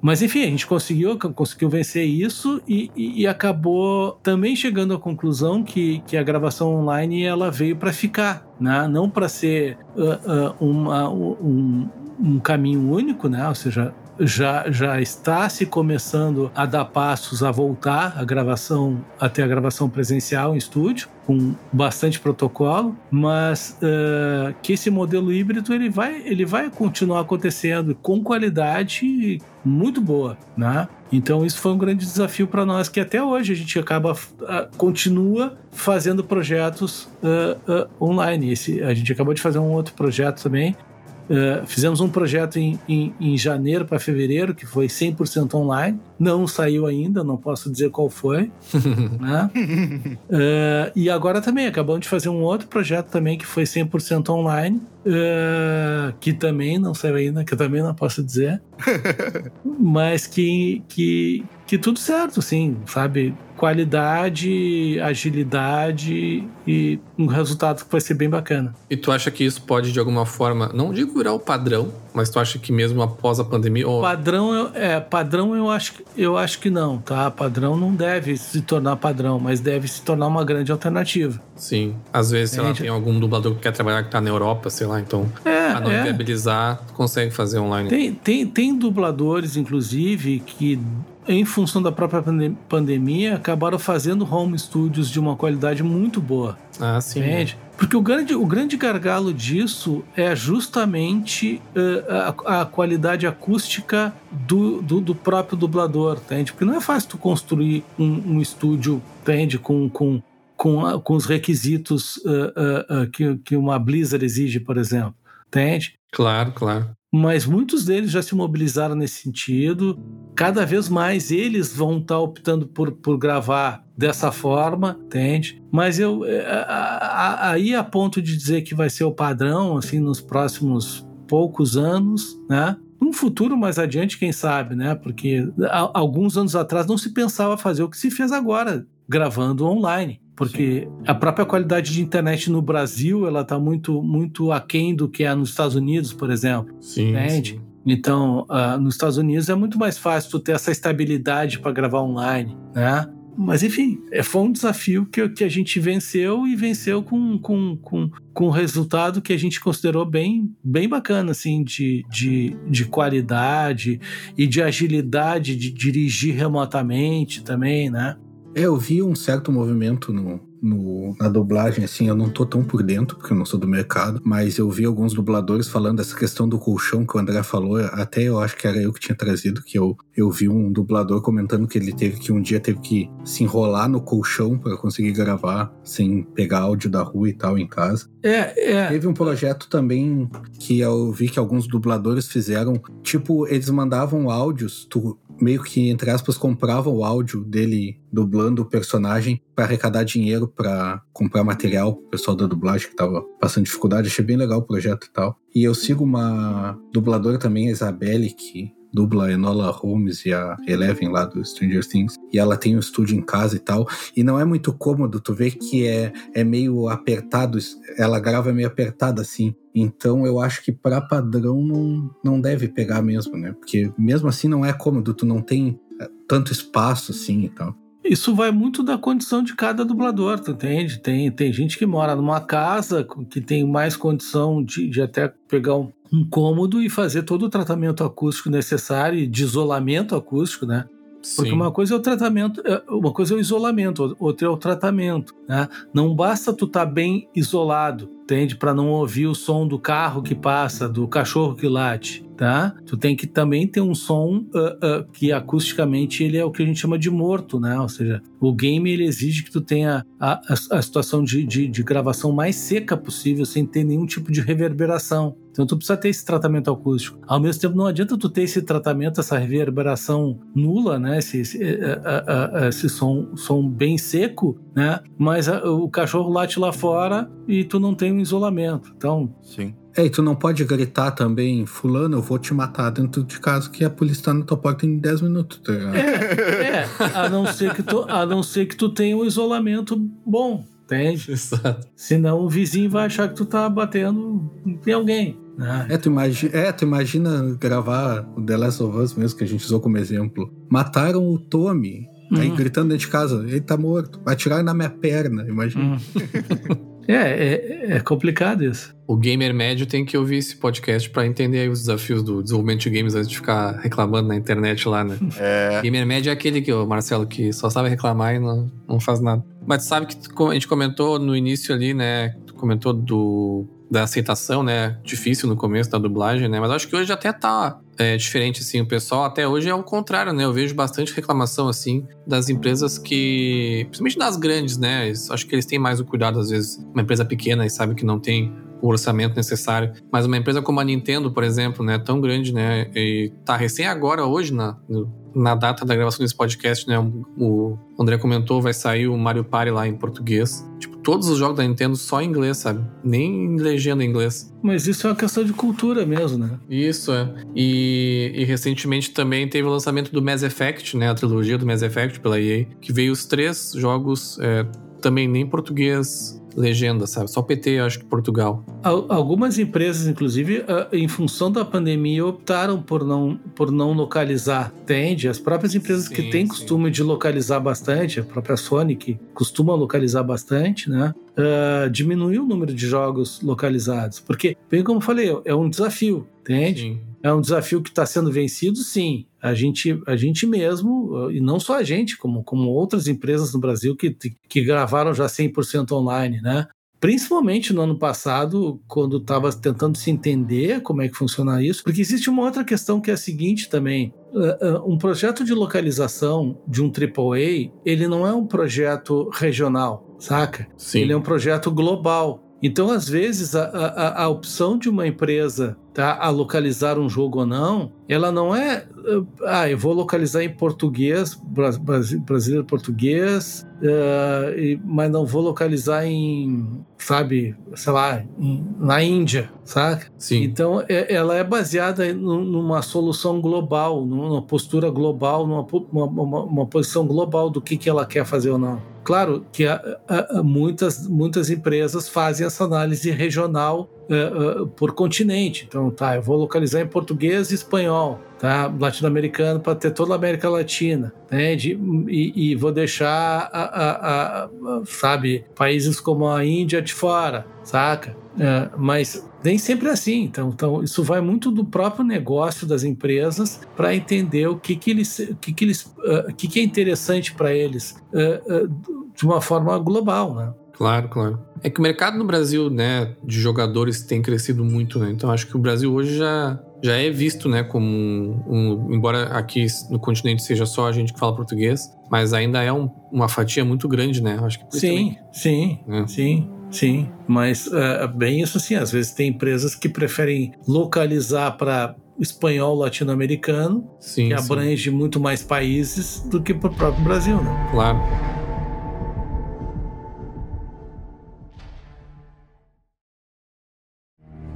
Mas enfim, a gente conseguiu, conseguiu vencer isso e, e, e acabou também chegando à conclusão que, que a gravação online ela veio para ficar, né? não para ser uh, uh, uma, um, um caminho único, né? Ou seja, já, já está se começando a dar passos a voltar a gravação até a gravação presencial em estúdio com bastante protocolo, mas uh, que esse modelo híbrido ele vai, ele vai continuar acontecendo com qualidade muito boa, né? Então isso foi um grande desafio para nós que até hoje a gente acaba uh, continua fazendo projetos uh, online. Esse, a gente acabou de fazer um outro projeto também Uh, fizemos um projeto em, em, em janeiro para fevereiro, que foi 100% online. Não saiu ainda, não posso dizer qual foi. né? uh, e agora também, acabamos de fazer um outro projeto também que foi 100% online, uh, que também não saiu ainda, que eu também não posso dizer. mas que, que, que tudo certo, assim, sabe? Qualidade, agilidade e um resultado que vai ser bem bacana. E tu acha que isso pode, de alguma forma, não digo virar o padrão, mas tu acha que mesmo após a pandemia. Ou... Padrão, é, padrão eu acho, eu acho que não, tá? Padrão não deve se tornar padrão, mas deve se tornar uma grande alternativa. Sim. Às vezes, sei lá, tem algum dublador que quer trabalhar que tá na Europa, sei lá, então. É, pra não é. viabilizar, consegue fazer online. Tem, tem, tem dubladores, inclusive, que em função da própria pandemia, acabaram fazendo home studios de uma qualidade muito boa. Ah, sim. Entende? Porque o grande, o grande gargalo disso é justamente uh, a, a, qualidade acústica do, do, do, próprio dublador, entende? Porque não é fácil tu construir um, um estúdio, entende? Com, com, com, com os requisitos uh, uh, que, que uma Blizzard exige, por exemplo, entende? Claro, claro. Mas muitos deles já se mobilizaram nesse sentido. Cada vez mais eles vão estar tá optando por, por gravar dessa forma, entende? Mas eu é, aí a ponto de dizer que vai ser o padrão assim nos próximos poucos anos, né? Num futuro mais adiante, quem sabe, né? Porque alguns anos atrás não se pensava fazer o que se fez agora, gravando online porque Sim. a própria qualidade de internet no Brasil ela está muito muito aquém do que é nos Estados Unidos, por exemplo. Sim. Entende? Sim. Então, uh, nos Estados Unidos é muito mais fácil tu ter essa estabilidade para gravar online, né? Mas enfim, é, foi um desafio que, que a gente venceu e venceu com, com, com, com um resultado que a gente considerou bem, bem bacana, assim, de, de, de qualidade e de agilidade de dirigir remotamente também, né? É, eu vi um certo movimento no, no, na dublagem, assim, eu não tô tão por dentro, porque eu não sou do mercado, mas eu vi alguns dubladores falando dessa questão do colchão que o André falou, até eu acho que era eu que tinha trazido, que eu, eu vi um dublador comentando que ele teve que um dia teve que se enrolar no colchão para conseguir gravar sem pegar áudio da rua e tal em casa. É, é. Teve um projeto também que eu vi que alguns dubladores fizeram, tipo, eles mandavam áudios, tu meio que, entre aspas, compravam o áudio dele dublando o personagem para arrecadar dinheiro para comprar material pro pessoal da dublagem que tava passando dificuldade. Achei bem legal o projeto e tal. E eu sigo uma dubladora também, a Isabelle, que dubla a Enola Holmes e a Eleven lá do Stranger Things. E ela tem um estúdio em casa e tal. E não é muito cômodo, tu vê que é, é meio apertado, ela grava meio apertada assim. Então eu acho que para padrão não, não deve pegar mesmo, né? Porque mesmo assim não é cômodo, tu não tem é, tanto espaço assim e tal. Isso vai muito da condição de cada dublador, tu entende? Tem, tem gente que mora numa casa que tem mais condição de, de até pegar um, um cômodo e fazer todo o tratamento acústico necessário, de isolamento acústico, né? Porque Sim. uma coisa é o tratamento, é, uma coisa é o isolamento, outra é o tratamento. Né? Não basta tu estar tá bem isolado, entende? Para não ouvir o som do carro que passa, do cachorro que late tá? Tu tem que também ter um som uh, uh, que acusticamente ele é o que a gente chama de morto, né? Ou seja, o game ele exige que tu tenha a, a, a situação de, de, de, gravação mais seca possível, sem ter nenhum tipo de reverberação. Então tu precisa ter esse tratamento acústico. Ao mesmo tempo, não adianta tu ter esse tratamento, essa reverberação nula, né? Esse, esse, uh, esse som, som bem seco, né? Mas o cachorro late lá fora e tu não tem um isolamento. Então, sim. É, e tu não pode gritar também, fulano, eu vou te matar dentro de casa que a polícia tá na tua porta em 10 minutos, tá ligado? É, é, a não ser que tu, a não ser que tu tenha um isolamento bom, entende? Exato. Senão o vizinho vai achar que tu tá batendo em alguém. Né? É, tu imagina, é, tu imagina gravar o The Last of Us mesmo, que a gente usou como exemplo. Mataram o Tommy, uhum. aí gritando dentro de casa, ele tá morto, atiraram na minha perna, imagina. Uhum. É, é, é, complicado isso. O gamer médio tem que ouvir esse podcast para entender os desafios do desenvolvimento de games antes de ficar reclamando na internet lá, né? É. Gamer médio é aquele que, o Marcelo, que só sabe reclamar e não, não faz nada. Mas sabe que a gente comentou no início ali, né? Tu comentou do da aceitação, né? Difícil no começo da dublagem, né? Mas acho que hoje até tá é, diferente, assim. O pessoal até hoje é o contrário, né? Eu vejo bastante reclamação, assim, das empresas que... Principalmente das grandes, né? Acho que eles têm mais o cuidado, às vezes, uma empresa pequena e sabe que não tem o orçamento necessário. Mas uma empresa como a Nintendo, por exemplo, né? Tão grande, né? E tá recém agora, hoje, na, na data da gravação desse podcast, né? O André comentou, vai sair o Mario Party lá em português. Tipo, todos os jogos da Nintendo só em inglês, sabe? Nem legenda em inglês. Mas isso é uma questão de cultura mesmo, né? Isso, é. E, e, recentemente também teve o lançamento do Mass Effect, né? A trilogia do Mass Effect pela EA, que veio os três jogos é, também nem em português legenda, sabe? Só PT, acho que Portugal. Algumas empresas, inclusive, ah, em função da pandemia, optaram por não, por não localizar, entende? As próprias empresas sim, que têm sim. costume de localizar bastante, a própria Sony, que costuma localizar bastante, né? Uh, diminuiu o número de jogos localizados. Porque, bem como eu falei, é um desafio, entende? Sim. É um desafio que está sendo vencido, sim. A gente, a gente mesmo, e não só a gente, como, como outras empresas no Brasil que, que gravaram já 100% online, né? Principalmente no ano passado, quando estava tentando se entender como é que funciona isso, porque existe uma outra questão que é a seguinte também: um projeto de localização de um AAA, ele não é um projeto regional, saca? Sim. Ele é um projeto global. Então, às vezes, a, a, a opção de uma empresa tá, a localizar um jogo ou não, ela não é, ah, eu vou localizar em português, brasileiro português, uh, mas não vou localizar em, sabe, sei lá, em, na Índia, saca? Sim. Então, é, ela é baseada numa solução global, numa postura global, numa uma, uma, posição global do que, que ela quer fazer ou não. Claro que a, a, muitas, muitas empresas fazem essa análise regional uh, uh, por continente. Então, tá, eu vou localizar em português e espanhol, tá? Latino-americano para ter toda a América Latina, né? De, e, e, vou deixar, a, sabe, países como a Índia de fora, saca? Uh, mas nem sempre é assim. Então, então, isso vai muito do próprio negócio das empresas para entender o que, que eles, o que, que eles, uh, que, que é interessante para eles uh, uh, de uma forma global, né? Claro, claro. É que o mercado no Brasil, né, de jogadores tem crescido muito, né? Então acho que o Brasil hoje já, já é visto, né, como um, um embora aqui no continente seja só a gente que fala português, mas ainda é um, uma fatia muito grande, né? Acho que sim, também, sim, né? sim. Sim, mas é bem isso assim. Às vezes tem empresas que preferem localizar para espanhol latino-americano, que abrange sim. muito mais países do que para o próprio Brasil, né? Claro.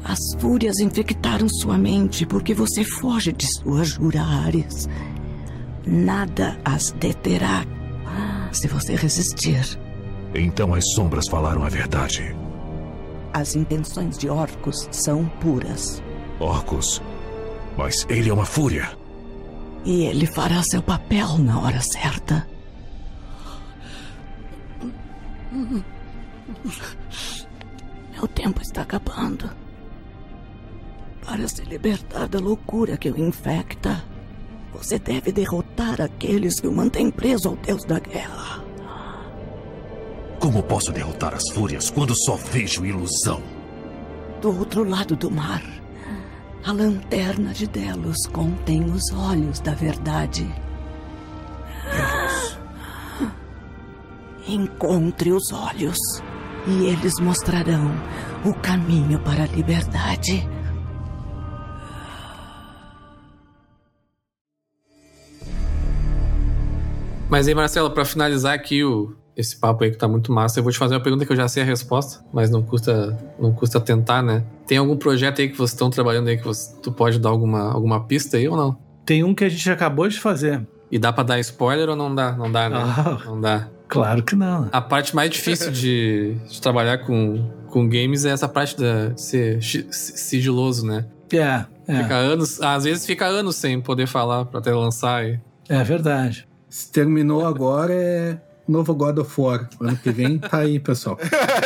As fúrias infectaram sua mente porque você foge de suas jurares. Nada as deterá se você resistir. Então as sombras falaram a verdade. As intenções de Orcus são puras. Orcus? Mas ele é uma fúria. E ele fará seu papel na hora certa. Meu tempo está acabando. Para se libertar da loucura que o infecta, você deve derrotar aqueles que o mantêm preso ao deus da guerra. Como posso derrotar as fúrias quando só vejo ilusão? Do outro lado do mar, a lanterna de Delos contém os olhos da verdade. Delos. Encontre os olhos e eles mostrarão o caminho para a liberdade. Mas aí, Marcelo, para finalizar aqui o, esse papo aí que tá muito massa. Eu vou te fazer uma pergunta que eu já sei a resposta, mas não custa, não custa tentar, né? Tem algum projeto aí que vocês estão trabalhando aí que você, tu pode dar alguma, alguma pista aí ou não? Tem um que a gente acabou de fazer. E dá pra dar spoiler ou não dá? Não dá, né? Ah, não dá. Claro que não. A parte mais difícil de, de trabalhar com, com games é essa parte de ser sigiloso, né? É, é. Fica anos, às vezes fica anos sem poder falar pra até lançar. E... É verdade. Se terminou agora, é novo God of War. Ano que vem tá aí, pessoal.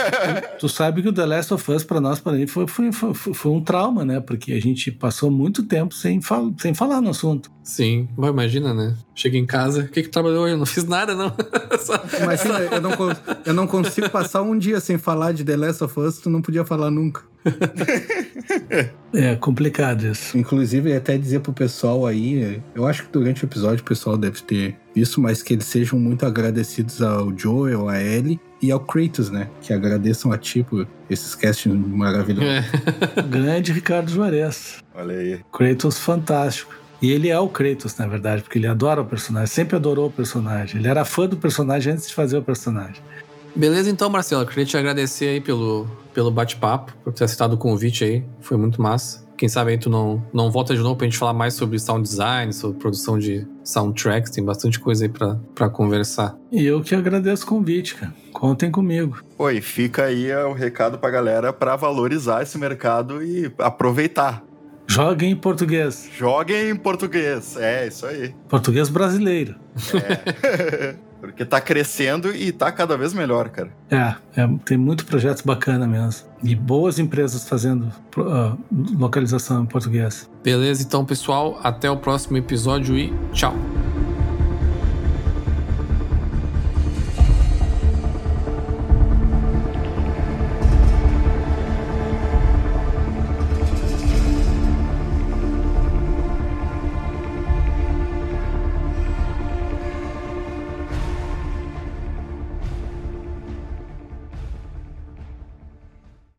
tu sabe que o The Last of Us, pra nós, pra mim, foi, foi, foi, foi, um trauma, né? Porque a gente passou muito tempo sem, fal sem falar no assunto. Sim, mas imagina, né? Cheguei em casa, o que que trabalhou hoje? Eu não fiz nada, não. Imagina, eu não, eu não consigo passar um dia sem falar de The Last of Us, tu não podia falar nunca. é complicado isso. Inclusive, até dizer pro pessoal aí, eu acho que durante o episódio o pessoal deve ter isso, mas que eles sejam muito agradecidos ao Joel, a Ellie e ao Kratos, né? Que agradeçam a ti por esses castings maravilhosos. É. Grande Ricardo Juarez. Olha aí. Kratos fantástico. E ele é o Kratos, na verdade, porque ele adora o personagem, sempre adorou o personagem. Ele era fã do personagem antes de fazer o personagem. Beleza, então, Marcelo, queria te agradecer aí pelo, pelo bate-papo, por ter aceitado o convite aí. Foi muito massa. Quem sabe aí tu não, não volta de novo pra gente falar mais sobre sound design, sobre produção de soundtracks, tem bastante coisa aí pra, pra conversar. E eu que agradeço o convite, cara. Contem comigo. Oi, fica aí o recado pra galera pra valorizar esse mercado e aproveitar. Joguem em português. Joguem em português, é isso aí. Português brasileiro. É. Porque tá crescendo e tá cada vez melhor, cara. É, é tem muito projetos bacana mesmo. E boas empresas fazendo uh, localização em português. Beleza, então, pessoal. Até o próximo episódio e tchau.